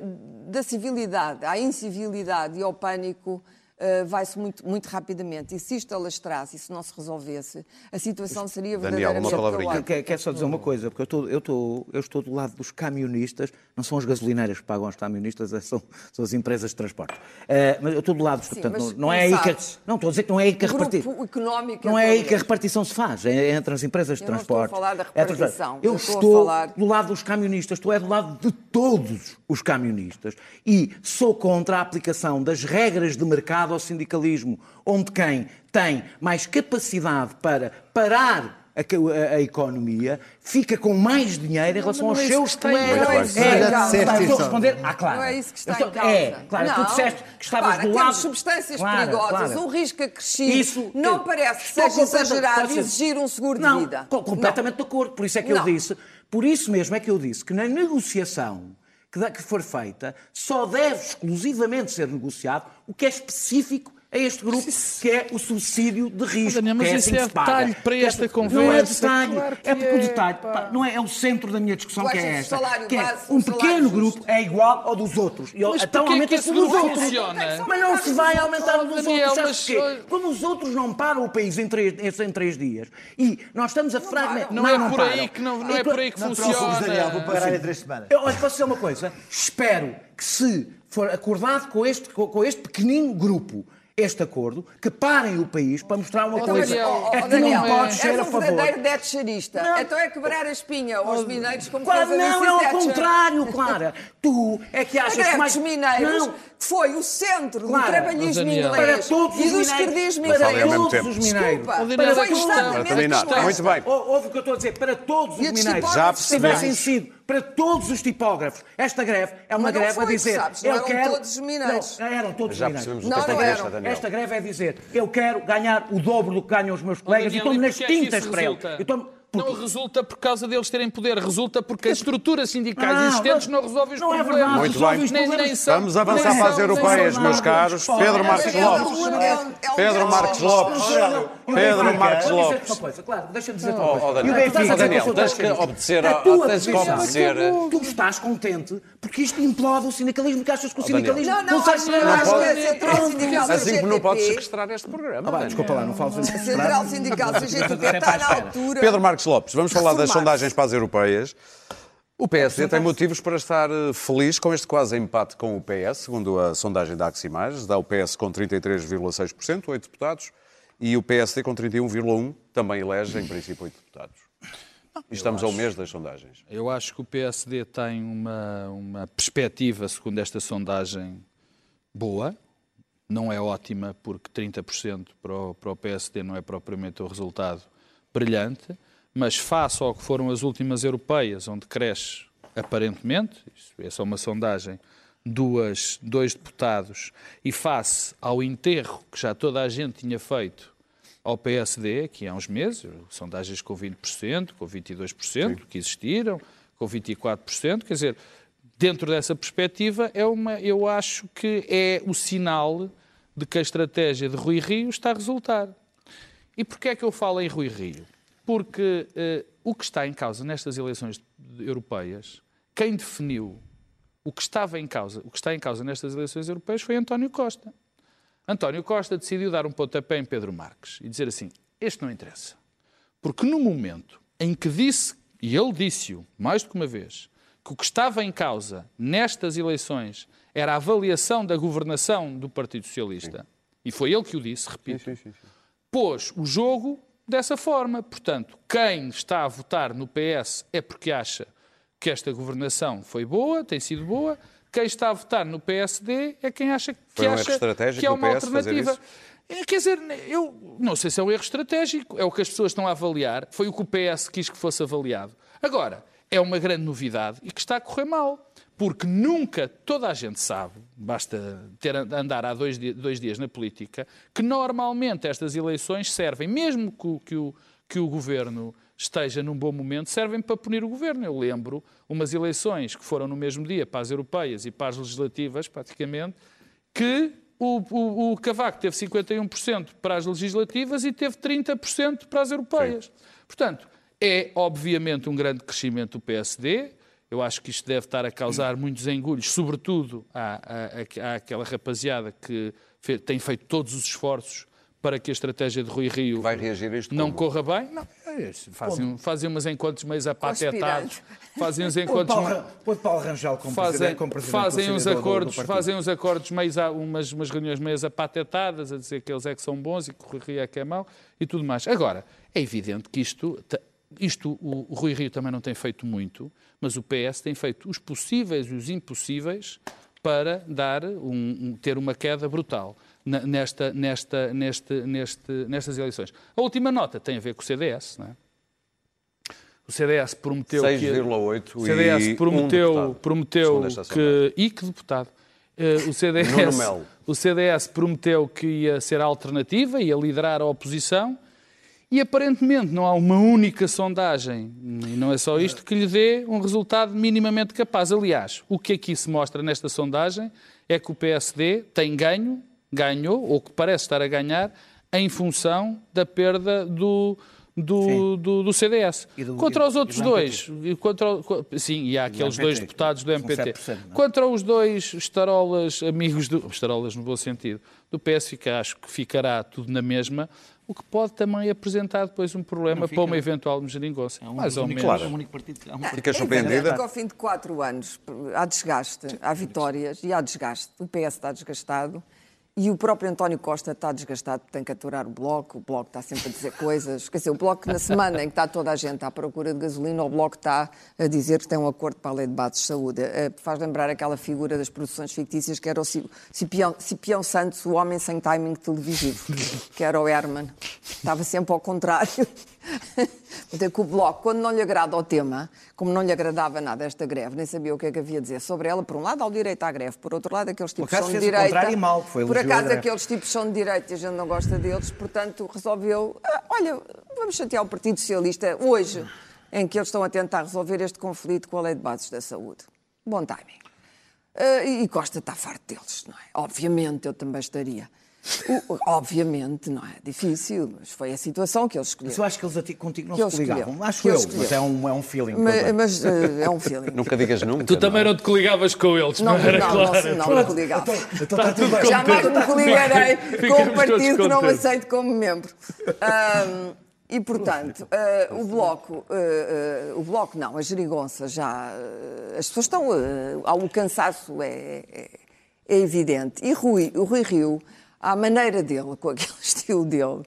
da civilidade à incivilidade e ao pânico eh, vai-se muito, muito rapidamente. E se isto alastrasse e se não se resolvesse, a situação seria Daniel, uma verdadeiramente palavrinha. caótica. Quer, quer só dizer uma coisa, porque eu estou, eu, estou, eu estou do lado dos camionistas, não são as gasolineiras que pagam os camionistas, é- são, são as empresas de transporte. Eh, mas eu estou do lado, Sim, portanto, mas não, não é aí que. Não, estou a dizer que não é aí que a repartição. económico é Não é aí que a repartição se faz, é entre as empresas de Eu não estou a transporte. falar da É repartição, Eu eu estou a estou falar- do lado dos camionistas, estou é do lado de todos os camionistas. E sou contra a aplicação das regras de mercado ao sindicalismo, onde quem tem mais capacidade para parar a, a- a economia fica com mais dinheiro em relação não aos é seus colegas. Não é É, estou a Não responder à Clara. Não é isso que está Eu em estou- causa. É, Clara, tu Não. disseste que estavas Repara, do temos lado... substâncias Clara, perigosas, Clara. um risco acrescido. Isso, não parece que Estou seja exagerado ser- exigir um seguro não, de vida. co- completamente de acordo. Por isso é que eu Não. disse, por isso mesmo é que eu disse que na negociação que, for feita só deve exclusivamente ser negociado o que é específico a este grupo, que é o subsídio de risco. Daniel, mas que é isso assim é que se paga. detalhe para Que é- esta Não é conversa, detalhe, claro que é porque o é, detalhe pá. não é, é o centro da minha discussão Tu que é esta. salário que é, base, um pequeno justo? grupo é igual ao dos outros. E Mas então porquê aumenta que esse esse dos outros. funciona? Mas não se vai aumentar o dos Daniel, outros. mas, porquê? Como os outros não param o país em três, em três dias e nós estamos a fragmentar. Não é por aí que não, não é por aí que Não preocupes, Daniel, vou funciona. parar em três semanas. Eu, olha, posso dizer uma coisa? Espero que se for acordado com este, com este pequenino grupo este acordo, que parem o país para mostrar uma Oh, coisa. Daniel, é que Daniel, não pode ser és a um favor. verdadeiro detcharista. Não. Então é quebrar a espinha aos mineiros como Claro, não, é ao contrário, Clara. Tu é que achas que mais... mineiros Não, foi o centro Clara, do trabalhismo Daniel. para inglês todos e mineiros. esquerdismo Para ao mesmo todos os mineiros. Desculpa, Para foi exatamente Para questão. Muito bem. Ou- Ouve o que eu estou a dizer, para todos os mineiros. Já Se tivessem percebemos. Para todos os tipógrafos, esta greve é uma greve foi, a dizer. sabes, eu eram quero... todos os mineiros. Não, eram todos Já os mineiros. Não, é eram. Esta greve é dizer, eu quero ganhar o dobro do que ganham os meus colegas Daniel, e estou-me e nas é tintas para? Eu estou-me- porque- Não resulta por causa deles terem poder, resulta porque as estruturas sindicais Não, existentes não, resolvem os não é problemas. verdade, Muito resolve bem. Nem- problemas. nem são- Vamos avançar para as europeias, meus caros. Pedro Marcos É Lopes. é é Pedro Marcos detcharista. Lopes. Pedro dizer-te Lopes. uma coisa, claro, deixa-me dizer-te Oh, uma coisa. Daniel, E oh, Daniel, dizer tens que obedecer tens que obedecer. Tu estás contente porque isto implode o sindicalismo, que achas que o Oh, sindicalismo Não, acho, para não, nada. acho que pode- a Central Sindical Assim como não podes sequestrar este programa. Ah, desculpa lá, não falo A Central Sindical CGTP está na altura. Pedro Marcos Lopes, vamos falar das sondagens para as europeias. O PSD tem motivos para estar eh, feliz com este quase empate com o PS, segundo a sondagem da Aximagens. Dá o PS com 33,6%, 8 deputados, e o PSD com 31,1%, também elege, em princípio, 8 deputados. E estamos ao mês das sondagens. Eu acho que o PSD tem uma, uma perspectiva, segundo esta sondagem, boa. Não é ótima, porque 30% para o, para o PSD não é propriamente o resultado brilhante, mas face ao que foram as últimas europeias, onde cresce aparentemente, isso é só uma sondagem, duas, dois deputados, e face ao enterro que já toda a gente tinha feito ao PSD, aqui há uns meses, sondagens com 20%, com 22%, que existiram, com 24%, quer dizer, dentro dessa perspectiva, é uma, eu acho que é o sinal de que a estratégia de Rui Rio está a resultar. E porquê é que eu falo em Rui Rio? Porque eh, o que está em causa nestas eleições europeias, quem definiu o que estava em causa, o que está em causa nestas eleições europeias foi António Costa. António Costa decidiu dar um pontapé em Pedro Marques e dizer assim: este não interessa. Porque no momento em que disse, e ele disse-o mais do que uma vez, que o que estava em causa nestas eleições era a avaliação da governação do Partido Socialista, e foi ele que o disse, repito, Sim, sim, sim. pôs o jogo dessa forma. Portanto, quem está a votar no PS é porque acha que esta governação foi boa, tem sido boa. Quem está a votar no PSD é quem acha que, Foi um acha que é uma alternativa. É, Quer dizer, eu não sei se é um erro estratégico, é o que as pessoas estão a avaliar, foi o que o PS quis que fosse avaliado. Agora, é uma grande novidade e que está a correr mal. Porque nunca, toda a gente sabe, basta ter, andar há dois, dois dias na política, que normalmente estas eleições servem, mesmo que, o- que o, que o governo esteja num bom momento, servem para punir o governo. Eu lembro umas eleições que foram no mesmo dia para as europeias e para as legislativas, praticamente, que o, o, o Cavaco teve 51% para as legislativas e teve 30% para as europeias. Portanto, é obviamente um grande crescimento do PSD. Eu acho que isto deve estar a causar muitos engulhos, sobretudo à, à, àquela rapaziada que fe- tem feito todos os esforços para que a estratégia de Rui Rio Vai reagir a isto não como? corra bem. Não, é fazem, fazem umas encontros meio apatetados. Fazem uns encontros Paulo, Rangel como fazem, presidente, como presidente fazem uns conciliador do- do acordos, fazem uns acordos meios, a- umas, umas reuniões meias apatetadas, a dizer que eles é que são bons e que o Rui Rio é que é mau e tudo mais. Agora, é evidente que isto, isto o, o Rui Rio também não tem feito muito, mas o PS tem feito os possíveis e os impossíveis para dar um- um- ter uma queda brutal nesta, nesta, neste, neste, nestas eleições. A última nota tem a ver com o CDS, não é? O CDS prometeu que... 6,8 O CDS e um prometeu, prometeu que. E que deputado? Eh, o, CDS, o CDS prometeu que ia ser a alternativa, ia liderar a oposição, e aparentemente não há uma única sondagem, e não é só isto, que lhe dê um resultado minimamente capaz. Aliás, o que aqui se mostra nesta sondagem é que o PSD tem ganho, ganhou, ou que parece estar a ganhar, em função da perda do, do, do, do CDS. Do- Contra os outros dois, contra, sim, e há aqueles dois deputados do MPT. 7%, não é? Contra os dois estarolas amigos do. Estarolas no bom sentido. Do PS, fica, acho que ficará tudo na mesma, o que pode também apresentar depois um problema fica, para uma eventual geringonça. É um Mais ou único- menos. é um único partido- é um partido- Ficas É surpreendida? que ao fim de quatro anos há desgaste, há vitórias e há desgaste. O PS está desgastado e o próprio António Costa está desgastado, tem que aturar o Bloco, o Bloco está sempre a dizer coisas. Quer dizer, o Bloco na semana em que está toda a gente à procura de gasolina, o Bloco está a dizer que tem um acordo para a lei de bases de saúde. Eh, Faz lembrar aquela figura das produções fictícias que era o Ci- Cipião, Cipião Santos, o homem sem timing televisivo, que era o Herman. Estava sempre ao contrário. É que o Bloco, quando não lhe agrada o tema, como não lhe agradava nada esta greve, nem sabia o que é que havia a dizer sobre ela, por um lado, ao direito à greve, por outro lado, aqueles tipos são de o direita. e mal, foi por acaso, greve. aqueles tipos são de direita e a gente não gosta deles, portanto, resolveu. "Ah, olha, vamos chatear o Partido Socialista hoje, em que eles estão a tentar resolver este conflito com a lei de bases da saúde. Bom timing. E e Costa está farto deles, não é? Obviamente, eu também estaria. O- obviamente, não é difícil, mas foi a situação que eles escolheram. Mas eu acho que eles contigo não Que se coligavam. escolheram. Acho Que eu, eles mas é um, é um feeling. Mas, mas, eh, é um feeling. Nunca digas nunca. Tu também não é? não te coligavas com eles, não, Não, era não, claro. não, não, não coligava. Então tudo bem. Jamais me coligarei com um partido que não me aceito como membro. Ahm, e, portanto, ah, o Bloco, ah, ah, o Bloco não, a geringonça já, as pessoas estão, ah, o cansaço é, é, é evidente. E Rui, o Rui Rio, à maneira dele, com aquele estilo dele,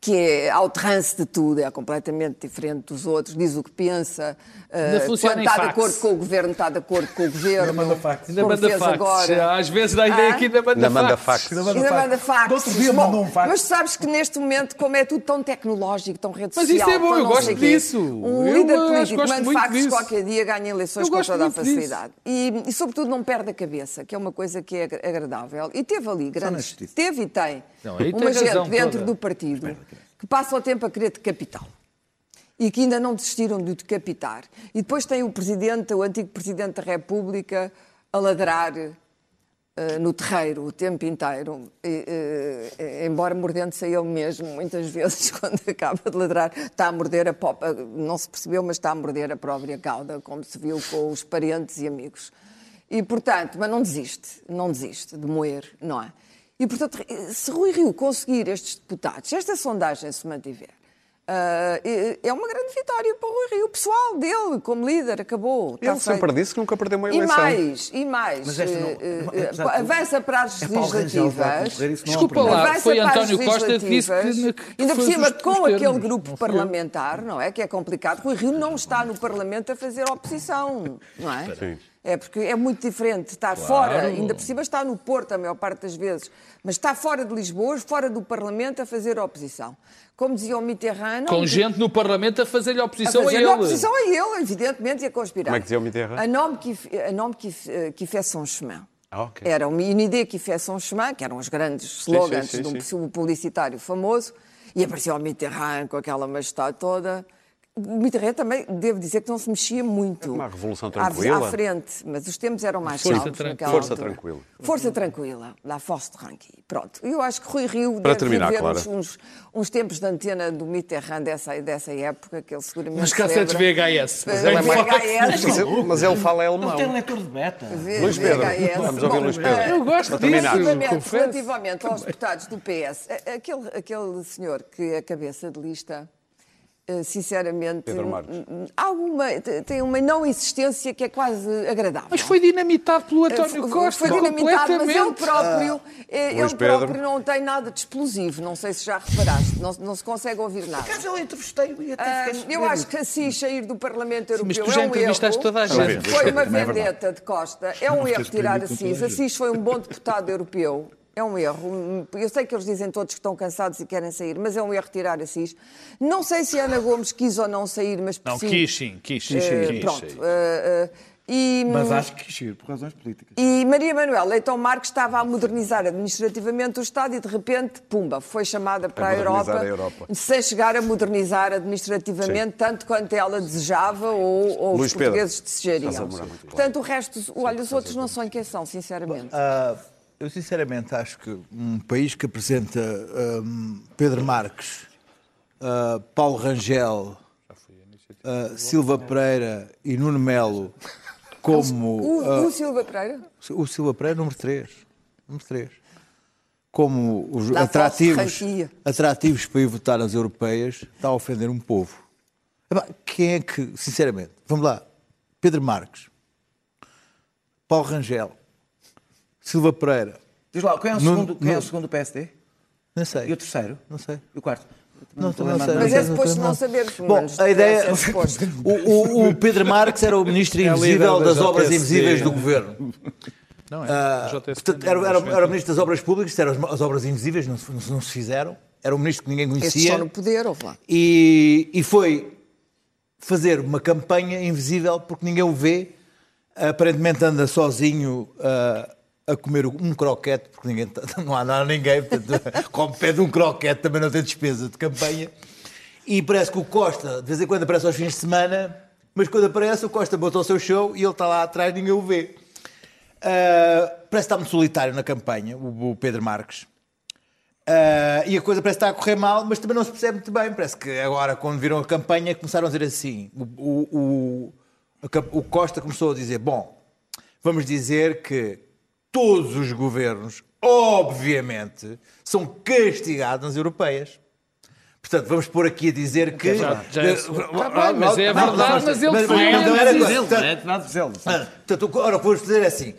que é ao trance de tudo, é completamente diferente dos outros, diz o que pensa, Ainda funciona quando está de fax. acordo com o governo, está de acordo com o governo. manda fax. Ainda manda fez fax. agora. Às vezes dá a ideia Ah? que ainda manda Ainda manda fax. fax. Ainda manda Ainda fax. manda fax. Outro dia mandou um fax. Mas sabes que neste momento, como é tudo tão tecnológico, tão rede Mas social... isso é bom, eu gosto disso. Um Eu, líder político manda faxes disso. qualquer dia, ganha eleições Eu com toda a facilidade. E, e, sobretudo, não perde a cabeça, que é uma coisa que é agra- agradável. E teve ali grandes... justiça. Teve e tem Não, uma gente dentro toda. do partido que passa o tempo a querer decapitá-lo e que ainda não desistiram de o decapitar. E depois tem o presidente, o antigo presidente da República, a ladrar eh, no terreiro o tempo inteiro, e, eh, embora mordendo-se a ele mesmo, muitas vezes, quando acaba de ladrar, está a morder a popa, não se percebeu, mas está a morder a própria cauda, como se viu com os parentes e amigos. E, portanto, mas não desiste, não desiste de moer, não é? E, portanto, se Rui Rio conseguir estes deputados, se esta sondagem se mantiver, Ah, é uma grande vitória para o Rui Rio. O pessoal dele, como líder, acabou. Ele sempre feito. disse que nunca perdeu uma E eleição. mais, e mais, Mas esta não- eh, eh, tudo, avança para as é Rangel legislativas. é um Desculpa lá, Avança foi para as António Costa que disse que- Ainda por cima, com termos. aquele grupo Não parlamentar, não é? Que é complicado. Rui Rio não está no Parlamento a fazer oposição, não é? Sim. É porque é muito diferente estar fora, ainda por cima está no Porto a maior parte das vezes, mas está fora de Lisboa, fora do Parlamento a fazer oposição. Como dizia o Mitterrand... Com gente no Parlamento a fazer-lhe a oposição a, fazer ele. oposição a ele, evidentemente, e a conspirar. Como é que dizia o Mitterrand? Un homme qui, un homme qui, qui fait son chemin. Ah, ok. Era uma unidade que fez son chemin, que eram os grandes slogans sim, de sim. um publicitário famoso, e apareceu o Mitterrand com aquela majestade toda. O Mitterrand também, devo dizer que não se mexia muito. Uma revolução tranquila. À, frente, mas os tempos eram mais Força calmos tranquila. naquela Força altura. tranquila. Força tranquila, la force tranquille. Pronto. Eu acho que Rui Rio Para deve terminar, viver Clara. uns, uns, uns tempos de antena do Mitterrand dessa, dessa época, que ele seguramente Nas cassetes. VHS. Mas ele é mais- VHS. Mas ele, mas ele fala Não alemão. tem leitor de beta. Luís Pedro, VHS. vamos ouvir Bom, Luís Pedro. eh, Eu gosto Para disso. terminar. Relativamente, confesso. relativamente aos deputados do PS, aquele, aquele senhor que é cabeça de lista, eh, sinceramente, Pedro Marques. hum, hum, há te- tem uma não insistência que é quase agradável. Mas foi dinamitado pelo Eh, António foi- Costa. Foi dinamitado, mas ele próprio, eh, Luís ele Pedro. próprio não tem nada de explosivo. Não sei se já reparaste, não, não se consegue ouvir nada. Caso eu entrevistei-o e até Ah, eu acho que assim sair do Parlamento Europeu mas tu já é um entrevistaste erro. toda a gente. Foi uma é vendetta de Costa. É um erro tirar Assis. Assis foi um bom deputado europeu. É um erro. Eu sei que eles dizem todos que estão cansados e querem sair, mas é um erro tirar Assis. Não sei se Ana Gomes quis ou não sair, mas Não, sim. quis sim, quis sim. Quis, pronto. sim. eh, eh, e, Mas acho que quis ir por razões políticas. e Maria Manuel Leitão Marques estava a modernizar administrativamente o Estado e de repente, pumba, foi chamada para a modernizar Europa, a Europa. sem chegar a modernizar administrativamente tanto quanto ela desejava ou, ou os Pedro, portugueses desejariam. a. Portanto, o resto, olha, os outros não são em quem são, sinceramente. Ah, eu sinceramente acho que um país que apresenta ahm, Pedro Marques, ah, Paulo Rangel, ah, Silva Pereira e Nuno Melo como O, ah, o Silva Pereira? o Silva Pereira número 3, número 3 como os Dá atrativos, atrativos para ir votar nas europeias, está a ofender um povo. Quem é que, sinceramente, vamos lá, Pedro Marques, Paulo Rangel, Silva Pereira, Diz lá, quem é o Não- segundo, quem é não- o segundo do PSD? não sei. E o terceiro? Não sei. E o quarto? Não, não, a lembrar sei. nada. Mas é suposto sei, não pelo Bom, a ideia. é suposto. O, o- o Pedro Marques era o ministro invisível líder da das obras invisíveis do governo. Não é? Ah, não, era, era, o ministro das obras públicas, eram as, as obras invisíveis, não, se- não, se fizeram. Era um ministro que ninguém conhecia. estão no poder, ouve lá. E, e foi fazer uma campanha invisível porque ninguém o vê. Aparentemente anda sozinho ah, a comer um croquete, porque ninguém, tá- não, há, há ninguém, portanto, como pede um croquete também não tem despesa de campanha. E parece que o Costa, de vez em quando aparece aos fins de semana, mas quando aparece o Costa botou o seu show e ele está lá atrás ninguém o vê. Ah, parece que está muito solitário na campanha, o, o Pedro Marques. Ah, e a coisa parece estar a correr mal, mas também não se percebe muito bem. Parece que agora, quando viram a campanha, começaram a dizer assim: o, o, o, o Costa começou a dizer, bom, vamos dizer que todos os governos, obviamente, são castigados nas europeias. Portanto, vamos pôr aqui a dizer que. Já- já é- Eh, Tá bem, mas é verdade, mas ele mas- foi mas era- dizer. portanto, É ah, ora, o que vamos dizer é assim.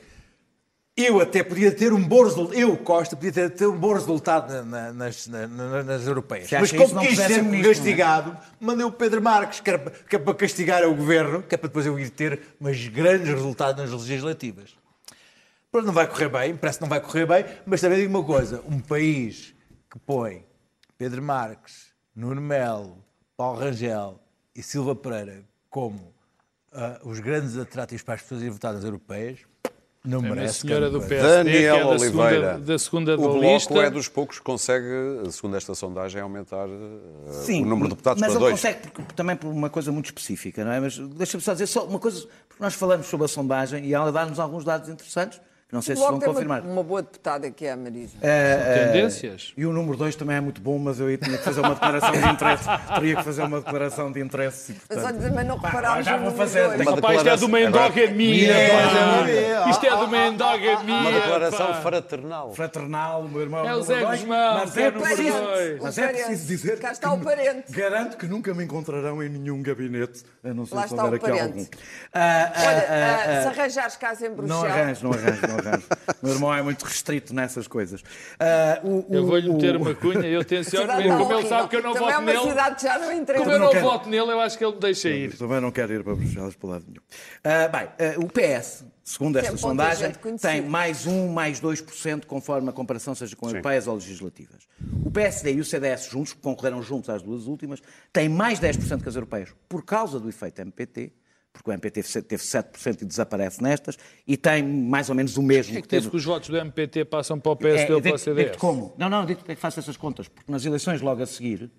Eu até podia ter um bom resultado, eu, Costa, podia ter, ter um bom resultado na- na- nas, na- na- nas europeias. Mas como quis ser ministro, castigado, mandei o Pedro Marques, que, era, pa- que é para castigar o governo, que é para depois eu ir ter umas grandes resultados nas legislativas. Pronto, não vai correr bem, parece que não vai correr bem, mas também digo uma coisa: um país que põe Pedro Marques, Nuno Melo, Paulo Rangel e Silva Pereira como ah, os grandes atrativos para as pessoas irem votar nas europeias, não É a merece. senhora do PSD, coisa. Daniel que é da Oliveira. segunda, da segunda o Bloco lista. é dos poucos que consegue, segundo esta sondagem, aumentar eh, Sim, o número de deputados mas para ele dois. consegue porque- também por uma coisa muito específica, não é? Mas deixa-me só dizer só uma coisa, porque nós falamos sobre a sondagem e ela dá-nos alguns dados interessantes Não sei O se vão tem uma, confirmar. uma boa deputada que é a Marisa. Tendências. E o número 2 também é muito bom, mas eu aí tinha que fazer uma declaração de interesse. Teria que fazer uma declaração de interesse. e, Mas portanto, olha, também não reparámos já no vou número fazer. dois. tenho- Uma Pá, isto é de uma declaração- endogamia. É. pá. Isto é de uma endogamia. Uma declaração pá. fraternal. Fraternal, meu irmão. É o Zé dois, Guzmão, mas é número preciso, dois. mas é preciso dizer. Cá está o parente. Garanto que nunca me encontrarão em nenhum gabinete, a não ser se houver aqui algum. Ah, ah, Olha, ah, ah, ah, se arranjares casa em Bruxelas. não arranjo, não arranjo. O meu irmão é muito restrito nessas coisas. Ah, o- Eu o- vou-lhe meter o- uma cunha e eu tenciono Como ele horrível. sabe que eu não Também voto é uma nele. cidade que já não. Como eu não não quero. voto nele, eu acho que ele me deixa ir. Também não quero ir para Bruxelas para lado nenhum. Ah, bem, ah, o PS, segundo esta ponta sondagem, tem mais 1, mais 2%, conforme a comparação seja com europeias ou legislativas. O PSD e o CDS juntos, que concorreram juntos às duas últimas, têm mais 10% que as europeias, por causa do efeito MPT, porque o MPT teve 7% e desaparece nestas, e tem mais ou menos o mesmo É que que teve que os votos do MPT passam para o PSD ou para o digo- CDS. como? Não, não, digo-te que faço essas contas, porque nas eleições logo a seguir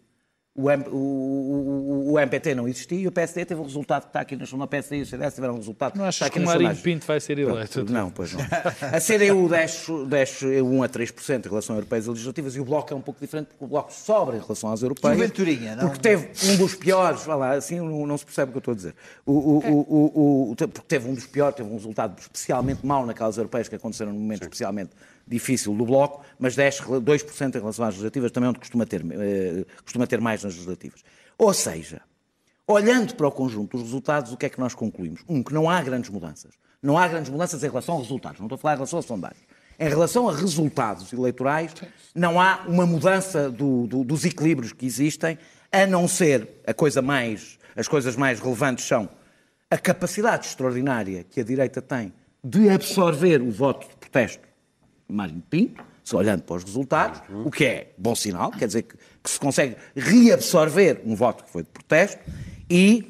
o, M- o- o- o- MPT não existia e o PSD teve o resultado que está aqui na segunda. O PSD e o CDS tiveram o resultado Não que achas está aqui que o Marinho. Pinto vai ser eleito? Pronto, Não, pois não. A CDU desce, desce 1 a 3% em relação a europeias e legislativas e o Bloco é um pouco diferente porque o Bloco sobra em relação às europeias. E o Venturinha, não? Porque teve um dos piores, vá lá, assim não, não se percebe o que eu estou a dizer. O, o, o, o, o- porque teve um dos piores, teve um resultado especialmente mau naquelas europeias que aconteceram num momento especialmente difícil do Bloco, mas desce 2% em relação às legislativas, também onde costuma ter, eh, costuma ter mais nas legislativas. Ou seja, Olhando para o conjunto dos resultados, o que é que nós concluímos? Um, que não há grandes mudanças. Não há grandes mudanças em relação aos resultados. Não estou a falar em relação às sondagens. Em relação a resultados eleitorais, não há uma mudança do- do- dos equilíbrios que existem, a não ser a coisa mais, as coisas mais relevantes são a capacidade extraordinária que a direita tem de absorver o voto de protesto de Mário Pinto, se olhando para os resultados, o que é bom sinal, quer dizer que, que se consegue reabsorver um voto que foi de protesto, e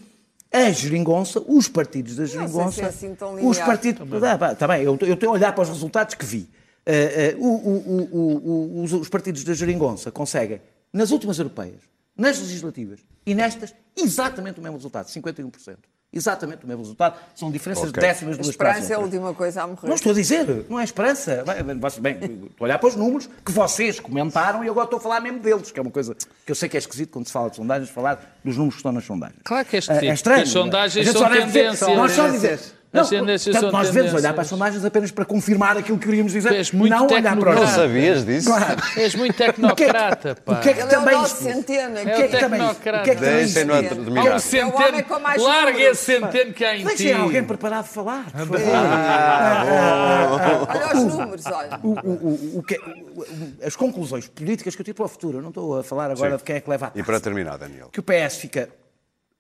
a geringonça, os partidos da sei se é geringonça, assim tão os partidos... Ah, pá, Está bem, eu, eu estou a olhar para os resultados que vi. Ah, ah, o- o- o- os, os partidos da geringonça conseguem, nas últimas europeias, nas legislativas e nestas, exatamente o mesmo resultado, 51%. Exatamente o mesmo resultado. São diferenças Ok. de décimas A duas esperança é a última coisa a morrer. Não estou a dizer, não é esperança. Bem, estou a olhar para os números que vocês comentaram e agora estou a falar mesmo deles, que é uma coisa que eu sei que é esquisito quando se fala de sondagens, falar dos números que estão nas sondagens. Claro que é esquisito, É, estranho. as sondagens são tendências. Nós só dizemos. Não, tendências portanto, são nós devemos olhar para as sondagens apenas para confirmar aquilo que queríamos dizer. És muito não olhar para Não sabias disso? Claro. És muito é tecnocrata, pá. O que é que é o também centeno. O É que o é que também é que também Deixem-no admirar. Há um É o homem centeno. com mais Larga esse centeno que há em ti. Deixem alguém preparado a falar. por favor. Olha os números, olha. o- as conclusões políticas que eu tive para o futuro, eu não estou a falar agora Sim. de quem é que leva a E para terminar, Daniel. que o PS fica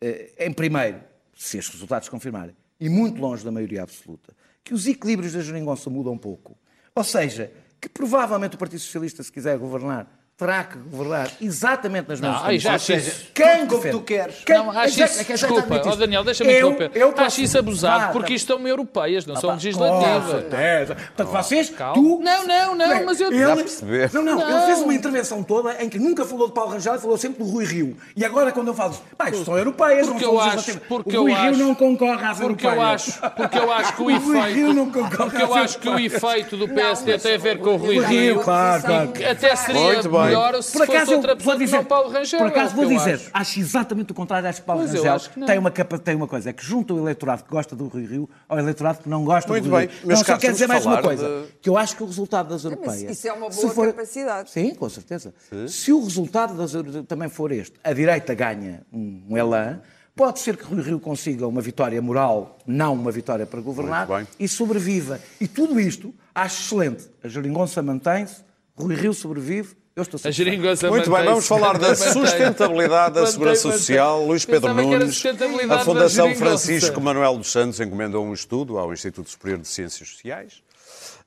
eh, em primeiro, se estes resultados se confirmarem, e muito longe da maioria absoluta, que os equilíbrios da geringonça mudam pouco. Ou seja, que provavelmente o Partido Socialista, se quiser governar, terá que governar exatamente nas mesmas Não, aí já condições. acho isso. Quem Tudo como defende? tu queres. Quem- Não, acho isso, é que é desculpa, isso. Daniel, deixa-me Eu- interromper. eu acho posso- isso abusado, Ah, porque isto são europeias, não são Com legislativas. certeza. Portanto, vocês, Calma. tu... Não, não, não, Bem, mas eu- ele- perceber. Não, não, Não. ele fez uma intervenção toda em que nunca falou de Paulo Rangel falou sempre do Rui Rio. E agora quando eu falo, pá, isto são europeias, Porque não eu são acho, legislativas. porque o Rui eu Rio acho, não concorre às porque eu europeias. acho, porque eu acho que o O Rui Rio não efeito, concorre porque eu acho que o efeito do PSD tem a ver com o Rui Rio, claro, claro. Até seria Muito bem. Melhor se Por acaso, eu outra vou pessoa dizer, não Paulo Rangel. por acaso o vou dizer, acho. acho. exatamente o contrário. Acho que Paulo Pois Rangel não. tem uma, capa- tem uma coisa, é que junta o eleitorado que gosta do Rui Rio ao eleitorado que não gosta Muito do Rui bem. Rio. Meus Não, só quero dizer mais uma coisa, de- que eu acho que o resultado das mas europeias... isso é uma se boa capacidade. Sim, com certeza. Se o resultado das europeias também for este, a direita ganha um, um elan, pode ser que Rui Rio consiga uma vitória moral, não uma vitória para governar, e sobreviva. E tudo isto acho excelente. A geringonça mantém-se, Rui Rio sobrevive, eu estou A geringonça Muito bem, vamos falar da sustentabilidade da Segurança. Social. Luís Pedro Nunes, a da Fundação. Francisco Manuel dos Santos encomendou um estudo ao Instituto Superior de Ciências Sociais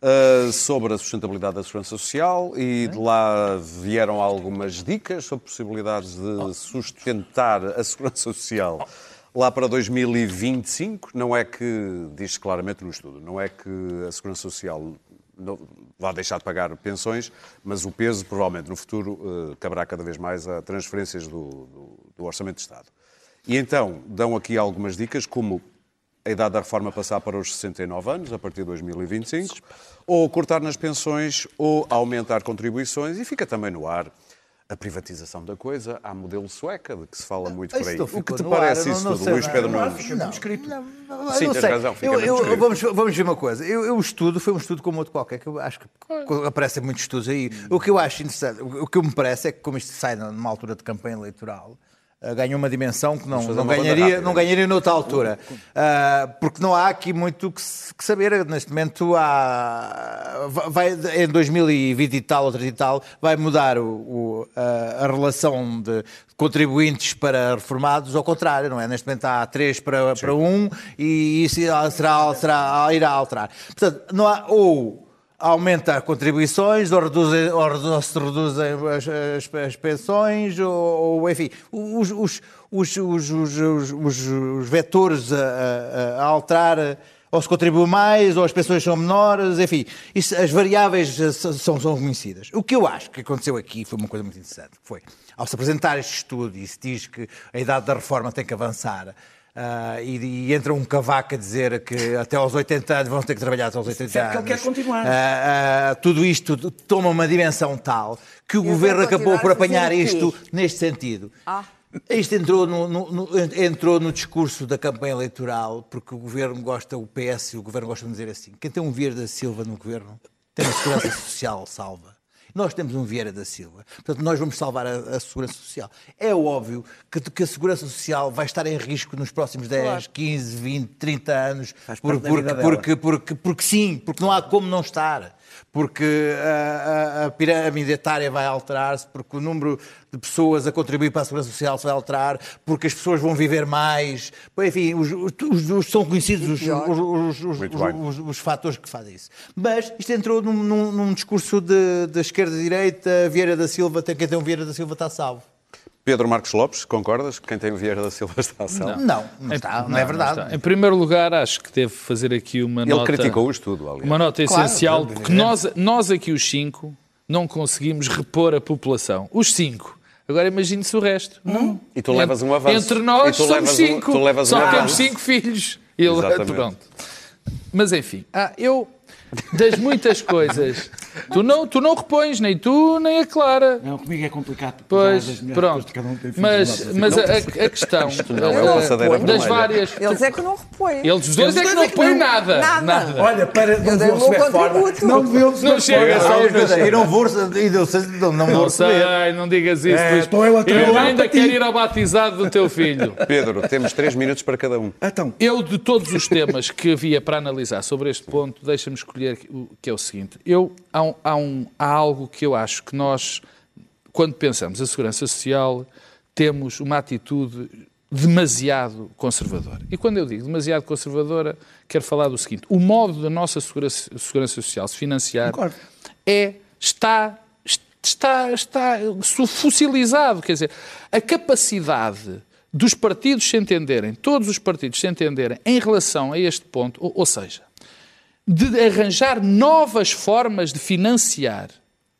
uh, sobre a sustentabilidade da Segurança Social e de lá vieram algumas dicas sobre possibilidades de sustentar a Segurança Social lá para 2025. Não é que, diz claramente no estudo, não é que a Segurança Social vá deixar de pagar pensões, mas o peso, provavelmente, no futuro, eh, caberá cada vez mais a transferências do, do- do Orçamento de Estado. E então, dão aqui algumas dicas, como a idade da reforma passar para os 69 anos, a partir de 2025, ou cortar nas pensões, ou aumentar contribuições, e fica também no ar a privatização da coisa à modelo sueca, de que se fala muito por aí. não O que te parece ar, isso não- não tudo, sei, Luís não- Pedro não- Nunes? não- escrito. não, eu Sim, não tens sei. razão, fica Eu- eu- vamos, vamos ver uma coisa. Eu, eu estudo, foi um estudo como outro qualquer, que eu acho que aparecem muitos estudos aí. O que eu acho interessante, o o que me parece é que como isto sai numa altura de campanha eleitoral, ah, ganhou uma dimensão que não, não, ganharia, rápida. não ganharia noutra altura. Ah, porque não há aqui muito que, que saber. Neste momento, há, vai, em 2020 e tal, ou 30 e tal, vai mudar o- o- a, a relação de contribuintes para reformados ao contrário, não é? Neste momento há 3 para, para 1 e isso será, será, irá alterar. Portanto, não há ou aumenta contribuições ou, ou redu- se reduzem as, as- as pensões ou, ou, enfim, os, os, os, os, os, os- os- vetores a, a- a alterar ou se contribui mais, ou as pensões são menores, enfim, isso- as variáveis são, são conhecidas. O que eu acho que aconteceu aqui foi uma coisa muito interessante, foi, ao se apresentar este estudo e se diz que a idade da reforma tem que avançar, ah, e, e entra um cavaco a dizer que até aos 80 anos vão ter que trabalhar até aos 80 Certo que anos. ele quer continuar. Ah, ah, tudo isto toma uma dimensão tal que o governo acabou por apanhar isto neste sentido. Ah. Isto entrou no, no- no- entrou no discurso da campanha eleitoral, porque o governo gosta, o PS e o governo gostam de dizer assim: quem tem um Vieira da Silva no governo tem uma segurança social salva. Nós temos um Vieira da Silva, portanto, nós vamos salvar a, a segurança social. É óbvio que, que a segurança social vai estar em risco nos próximos 10, 15, 20, 30 anos, por- porque, porque, porque, porque sim, porque não há como não estar. Porque a, a- a pirâmide etária vai alterar-se, porque o número de pessoas a contribuir para a segurança social se vai alterar, porque as pessoas vão viver mais. Enfim, os, os- os- são conhecidos os, os- os- os- Muito os- bem. os- os fatores que fazem isso. Mas isto entrou num, num- num discurso de, da esquerda-direita, Vieira da Silva, tem quem tem um Vieira da Silva está salvo. Pedro Marcos Lopes, concordas? Quem tem o Vieira da Silva está a salvo? Não, não, está, não, é verdade. está. Em primeiro lugar, acho que devo fazer aqui uma Ele nota. criticou o estudo, aliás. Uma nota Claro, essencial, porque nós, nós aqui os cinco não conseguimos repor a população. Os cinco. Agora imagine-se o resto. Não. E tu levas um avanço. Entre nós E tu somos levas um- cinco. tu levas um Só temos avanço. cinco filhos. Ele, Exatamente. pronto. Mas enfim, ah, eu das muitas coisas, tu não, tu não repões, nem tu, nem a Clara. Não, comigo é complicado. Pois, pronto. um Mas, mas a, a- questão não é eh, das vermelha. várias. Eles é que não repõem. Eles os dois é que não põem nada. Nada. Olha, para Eu não dei ver o contributo. Não viu o Não chega, só os dois. e não vou, e não, sei- não, não vou sei, não digas isso. É, estou eu a eu ainda quero ir ao batizado do teu filho. Pedro, temos três minutos para cada um. Então, Eu, de todos os temas que havia para analisar sobre este ponto, deixa-me escolher o que é o seguinte. Eu, há, um- há um- há algo que eu acho que nós, quando pensamos a segurança social, temos uma atitude demasiado conservadora. E quando eu digo demasiado conservadora, quero falar do seguinte. O modo da nossa segurança, segurança social se financiar Concordo. é, está, está, está fossilizado. Quer dizer, a capacidade dos partidos se entenderem, todos os partidos se entenderem em relação a este ponto, ou, ou seja, de arranjar novas formas de financiar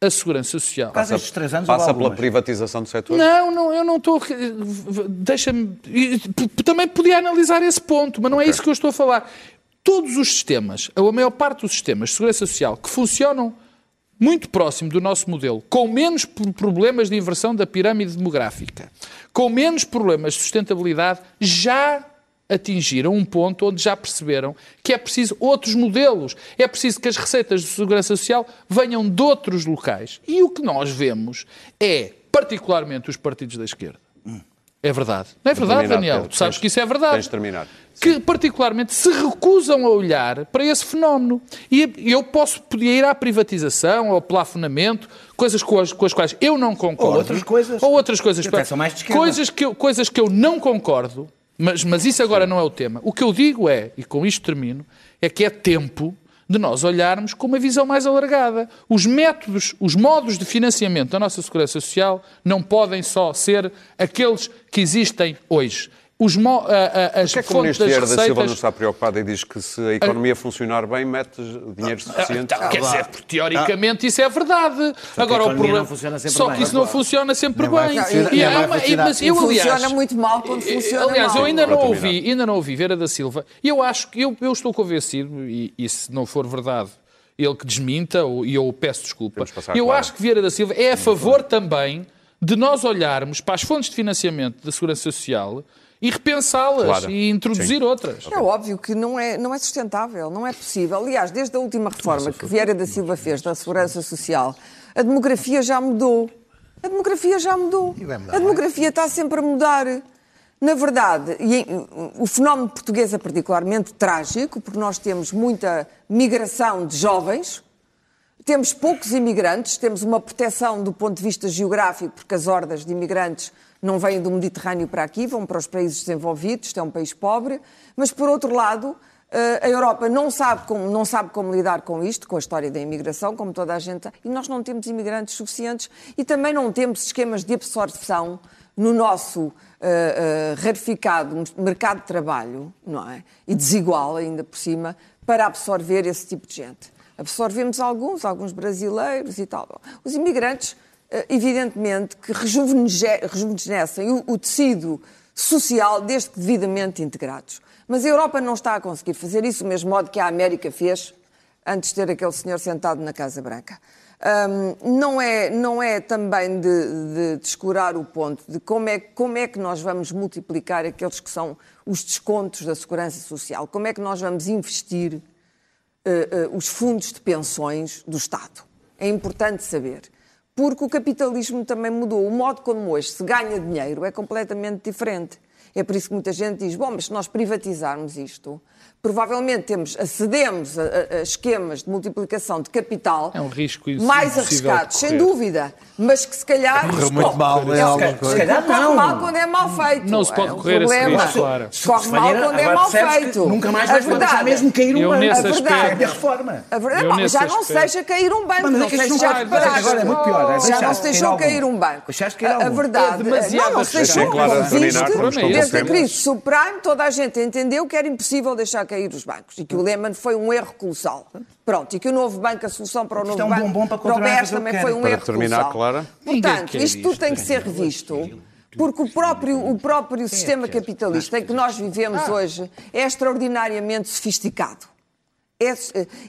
a segurança social. quase estes três anos Passa pela privatização do setor? Não, não, eu não estou. Deixa-me. Também podia analisar esse ponto, mas não é isso que eu estou a falar. Todos os sistemas, ou a maior parte dos sistemas de segurança social que funcionam muito próximo do nosso modelo, com menos problemas de inversão da pirâmide demográfica, com menos problemas de sustentabilidade, já atingiram um ponto onde já perceberam que é preciso outros modelos. É preciso que as receitas de segurança social venham de outros locais. E o que nós vemos é, particularmente, os partidos da esquerda. É verdade. Não é verdade, Daniel? Pedro. Tu sabes Tens- que isso é verdade Tens de terminar. que particularmente se recusam a olhar para esse fenómeno. E eu posso, podia ir à privatização, ao plafonamento, coisas com as, com as quais eu não concordo. Ou outras coisas. Ou outras coisas. Que até são mais de esquerda. coisas, que eu, coisas que eu não concordo, mas, mas isso agora não é o tema. O que eu digo é, e com isto termino, é que é tempo de nós olharmos com uma visão mais alargada. Os métodos, os modos de financiamento da nossa segurança social não podem só ser aqueles que existem hoje. Os, mo- a- a- as Porquê é que o fontes ministro das Vieira da Silva não receitas... está preocupado e diz que se a economia funcionar bem, mete dinheiro suficiente? Ah, Quer dizer, porque teoricamente isso é verdade. Agora, o problema. não funciona sempre Só bem. que isso não funciona sempre vai bem. E há uma- funcionar. mas eu, Funciona aliás, muito mal quando eh, funciona Aliás, mal. eu ainda não ouvi, ainda não ouvi Vera da Silva. E eu acho que eu, eu estou convencido, e, e se não for verdade, ele que desminta, ou- e eu peço desculpa. Eu Clara. acho que Vieira da Silva é a favor também de nós olharmos para as fontes de financiamento da Segurança Social e repensá-las Claro. e introduzir outras. É óbvio que não é, não é sustentável, não é possível. Aliás, desde a última reforma que Vieira da Silva fez da Segurança Social, a demografia já mudou. A demografia já mudou. A demografia está sempre a mudar. Na verdade, e em- o fenómeno português é particularmente trágico, porque nós temos muita migração de jovens, temos poucos imigrantes, temos uma proteção do ponto de vista geográfico, porque as hordas de imigrantes não vêm do Mediterrâneo para aqui, vão para os países desenvolvidos, isto é um país pobre, mas por outro lado, eh, a Europa não sabe, como, não sabe como lidar com isto, com a história da imigração, como toda a gente, e nós não temos imigrantes suficientes e também não temos esquemas de absorção no nosso eh, eh, rarificado mercado de trabalho, não é? E desigual ainda por cima, para absorver esse tipo de gente. Absorvemos alguns, alguns brasileiros e tal. Os imigrantes, evidentemente, que rejuvenesce- rejuvenescem o, o tecido social desde que devidamente integrados. Mas a Europa não está a conseguir fazer isso do mesmo modo que a América fez antes de ter aquele senhor sentado na Casa Branca. Hum, não, é, não é também de, de descurar o ponto de como é, como é que nós vamos multiplicar aqueles que são os descontos da segurança social, como é que nós vamos investir eh, eh, os fundos de pensões do Estado. É importante saber. Porque o capitalismo também mudou. O modo como hoje se ganha dinheiro é completamente diferente. É por isso que muita gente diz: bom, mas se nós privatizarmos isto, provavelmente temos, acedemos a, a- esquemas de multiplicação de capital É um risco mais arriscados, sem dúvida, mas que se calhar. Correu muito mal, é é, alguma se calhar Corre não. mal quando é mal feito. Não se pode é um correr esse problema. risco, claro. Corre Se mal quando é mal feito. Nunca mais A vais deixar mesmo cair um banco. A verdade- É a reforma. A verdade, Eu não, nesse já não seja cair um banco, Mas não é se vai- reparaste. agora é muito pior, é Já não se deixou cair um banco. A- verdade, É demasiado não, não se deixou, não existe. Desde a crise subprime, toda a gente entendeu que era impossível deixar cair os bancos e que o Lehman foi um erro colossal. Pronto, e que o novo banco, a solução para o novo é um banco, bombom para para o BES também foi um Para erro terminar, colossal. Clara. Portanto, isto tudo tem que ser revisto. Porque o próprio, o próprio sistema capitalista em que nós vivemos hoje é extraordinariamente sofisticado. É,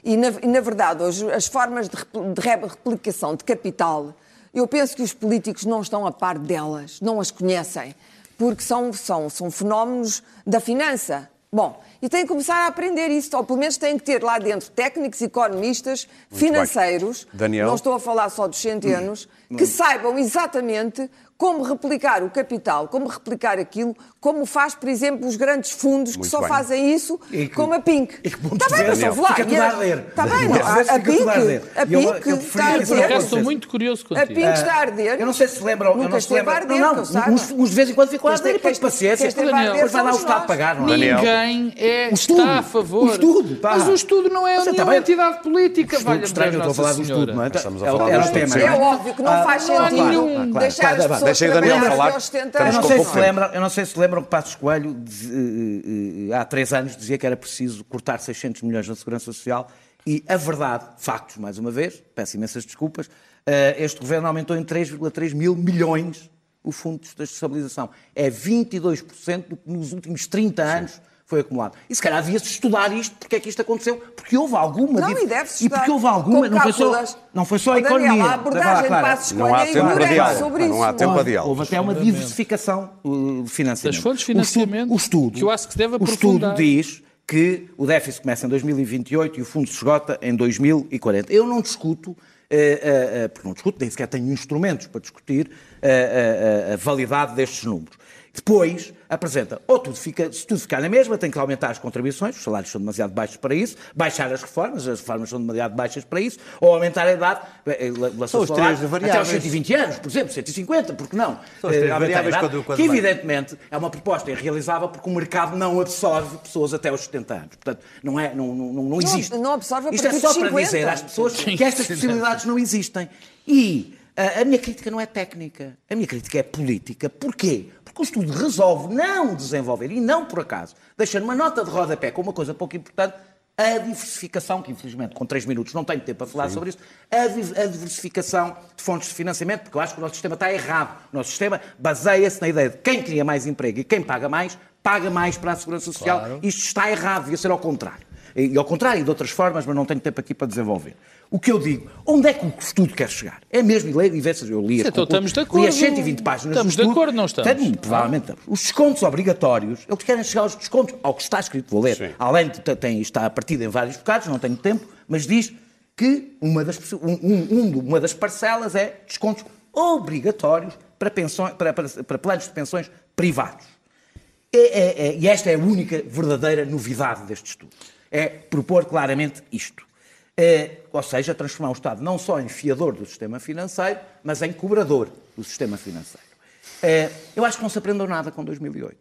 e, na, e, na verdade, hoje, as formas de, de re- replicação de capital, eu penso que os políticos não estão a par delas, não as conhecem, porque são, são, são fenómenos da finança. Bom, e têm que começar a aprender isso, ou pelo menos têm que ter lá dentro técnicos, economistas, financeiros, Daniel? não estou a falar só dos centenos, que saibam exatamente como replicar o capital, como replicar aquilo, como faz, por exemplo, os grandes fundos que Muito só bem. fazem isso, E que- como a Pink. e que Está bem, mas ouve lá. fica tudo e a arder. Está bem, não, a, a a Pink, arder. a E eu- Pink eu está a arder. Estou muito curioso A contigo. Pink está a arder. Eu não sei se lembram, Nunca esteve a arder, Não, que eu não, uns, de vez em quando ficam a arder, esteve- depois paciência. a Daniel, arder Depois vai lá o somos Estado pagar, é? Ninguém é, está a favor. O estudo, pá. Mas o estudo não é nenhuma tá entidade política, Estudo valha estranho, eu estou a falar do estudo, não é? Estamos a o. É é? óbvio que não faz não há sentido nenhum- deixar as pessoas Deixem o Daniel falar. até aos 70 Estamos Eu não, sei se tempo. lembram, eu não sei se lembram que Passos Coelho diz- eh, eh, há três anos dizia que era preciso cortar 600 milhões na Segurança Social e a verdade, factos mais uma vez, peço imensas desculpas, eh, este governo aumentou em 3,3 mil milhões o fundo de estabilização. É 22% do que nos últimos 30 anos foi acumulado. E se calhar devia-se estudar isto, porque é que isto aconteceu, porque houve alguma... Não, e deve-se E porque estudar. houve alguma... Não foi, só, não foi só a Ó, Daniel, economia. a abordagem de Clara. Passos Não há é tempo para ignorante diálogo. sobre Não isso. há tempo para diálogo. Houve até uma diversificação uh, de financiamento. Das fontes de O estudo- financiamento, O estudo, que eu acho que se deve O estudo aprofundar. diz que o déficit começa em 2028 e o fundo se esgota em 2040. Eu não discuto, eh, eh, eh, porque não discuto, nem sequer tenho instrumentos para discutir eh, eh, a validade destes números. Depois apresenta, ou tudo fica, se tudo ficar na mesma, tem que aumentar as contribuições, os salários são demasiado baixos para isso, baixar as reformas, as reformas são demasiado baixas para isso, ou aumentar a idade, eh, la- São os salário três até aos variáveis. 120 anos, por exemplo, 150, porque não? São os três Eh, a variáveis quando- quando que evidentemente é uma proposta irrealizável porque o mercado não absorve pessoas até aos 70 anos. Portanto, não, é, não, não, não existe. não absorve a Isto é só para 50. dizer às pessoas que estas possibilidades não existem. E ah, a minha crítica não é técnica, a minha crítica é política. Porquê? Porque o estudo resolve não desenvolver, e não por acaso, deixa numa nota de rodapé com uma coisa pouco importante, a diversificação, que infelizmente com três minutos não tenho tempo para falar sobre isso, a, a diversificação de fontes de financiamento, porque eu acho que o nosso sistema está errado. O nosso sistema baseia-se na ideia de quem cria mais emprego e quem paga mais, paga mais para a Segurança Social. Isto está errado, devia ser ao contrário. E, e ao contrário, de outras formas, mas não tenho tempo aqui para desenvolver. O que eu digo, onde é que o estudo quer chegar? É mesmo, e ler e ver se eu li as, Então, estamos de li as acordo. 120 páginas do Estamos de estudo. acordo, não estamos? Tenho, provavelmente estamos. Os descontos obrigatórios, eles querem chegar aos descontos, ao que está escrito, vou ler. Sim. Além de tem, está partido em vários bocados, não tenho tempo, mas diz que uma das, um- um- um- uma das parcelas é descontos obrigatórios para, pensões, para, para- para planos de pensões privados. É- é- é- e esta é a única verdadeira novidade deste estudo. É propor claramente isto. É, ou seja, transformar o Estado não só em fiador do sistema financeiro, mas em cobrador do sistema financeiro. É, eu acho que não se aprendeu nada com 2008.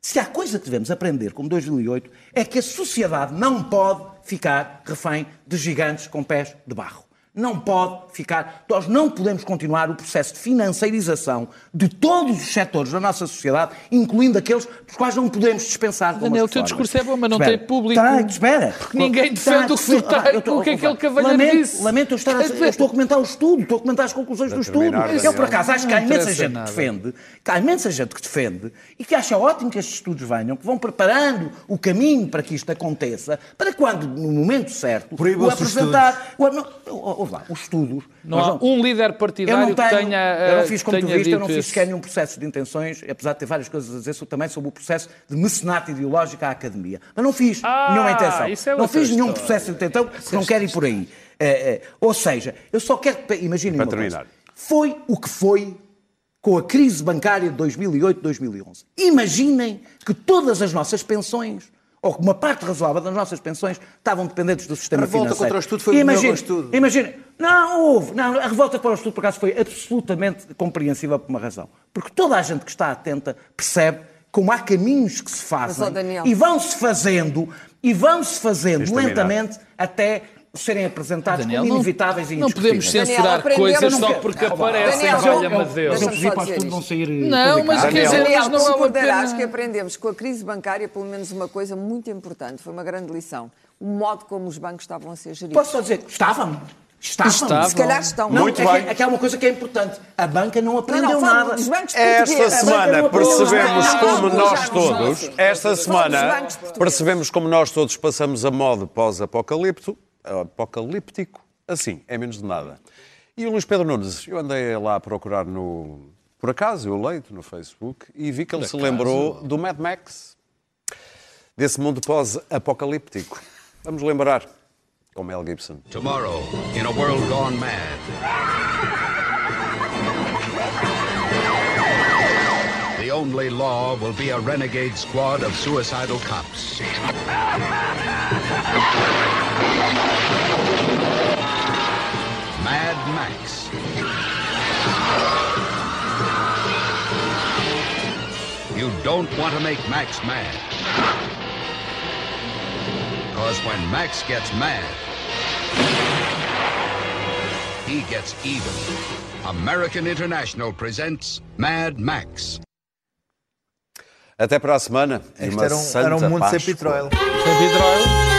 Se há coisa que devemos aprender com 2008 é que a sociedade não pode ficar refém de gigantes com pés de barro. Não pode ficar. Nós não podemos continuar o processo de financiarização de todos os setores da nossa sociedade, incluindo aqueles dos quais não podemos dispensar. com Daniel, o teu discurso é bom, mas não Espera. tem público. Tá, espera. Porque ninguém defende o que tu defende- tá- eu tô- o que aquele cavalheiro lamento, disse. Lamento eu estar a, eu estou a comentar o estudo, estou a comentar as conclusões do estudo. Eu, por acaso, acho que há imensa gente nada. que defende, que há imensa gente que defende e que acha ótimo que estes estudos venham, que vão preparando o caminho para que isto aconteça, para quando, no momento certo, o apresentar. O, ouve lá, os estudos. Não há um líder eu partidário não tenho, que tenha. eu não eh, fiz como tu viste, eu não fiz sequer nenhum processo de intenções, apesar de ter várias coisas a dizer também sobre o processo de mecenato ideológico à academia. Mas não fiz Ah, nenhuma intenção. isso é não fiz nenhum história. processo de intenção, porque não quero ir por aí. É, é, ou seja, eu só quero que imaginem uma coisa. terminar. Foi o que foi com a crise bancária de 2008-2011. Imaginem que todas as nossas pensões ou que uma parte razoável das nossas pensões estavam dependentes do sistema A revolta financeiro. contra o estudo foi o Imagine- estudo. Imagina, não houve, não, a revolta para o estudo por acaso foi absolutamente compreensível por uma razão. Porque toda a gente que está atenta percebe como há caminhos que se fazem Mas, Daniel. e vão-se fazendo e vão-se fazendo terminar. lentamente até serem apresentados Daniel, como não- inevitáveis e Não podemos. Daniel, censurar aprendemos- coisas só Não, porque não, aparecem, Daniel, valha-me eu- Deus. Eu pedi para estudo não sair Não, mas quer dizer, Daniel, não a concordarás pena. que aprendemos com a crise bancária pelo menos uma coisa muito importante, foi uma grande lição. O modo como os bancos estavam a ser geridos. Posso só dizer, estavam. Estavam. Estavam. Se calhar estão. Não, Muito é, que- bem. é que há uma coisa que é importante. A banca não Não, aprendeu não, fala nada. dos bancos Esta semana não percebemos nada. como nós não todos, esta semana, percebemos como nós todos passamos a modo pós-apocalipto, apocalíptico, assim, é menos de nada. E o Luís Pedro Nunes, eu andei lá a procurar no. Por acaso, eu leito no Facebook e vi que ele se lembrou do Mad Max, desse mundo pós-apocalíptico. Vamos lembrar, com Mel Gibson. Tomorrow, in a world gone mad. Only law will be a renegade squad of suicidal cops. Mad Max. You don't want to make Max mad. Because when Max gets mad, he gets even. American International presents Mad Max. Até para a semana. e Este uma era um, santa era um mundo sem Páscoa. petróleo. Sem petróleo.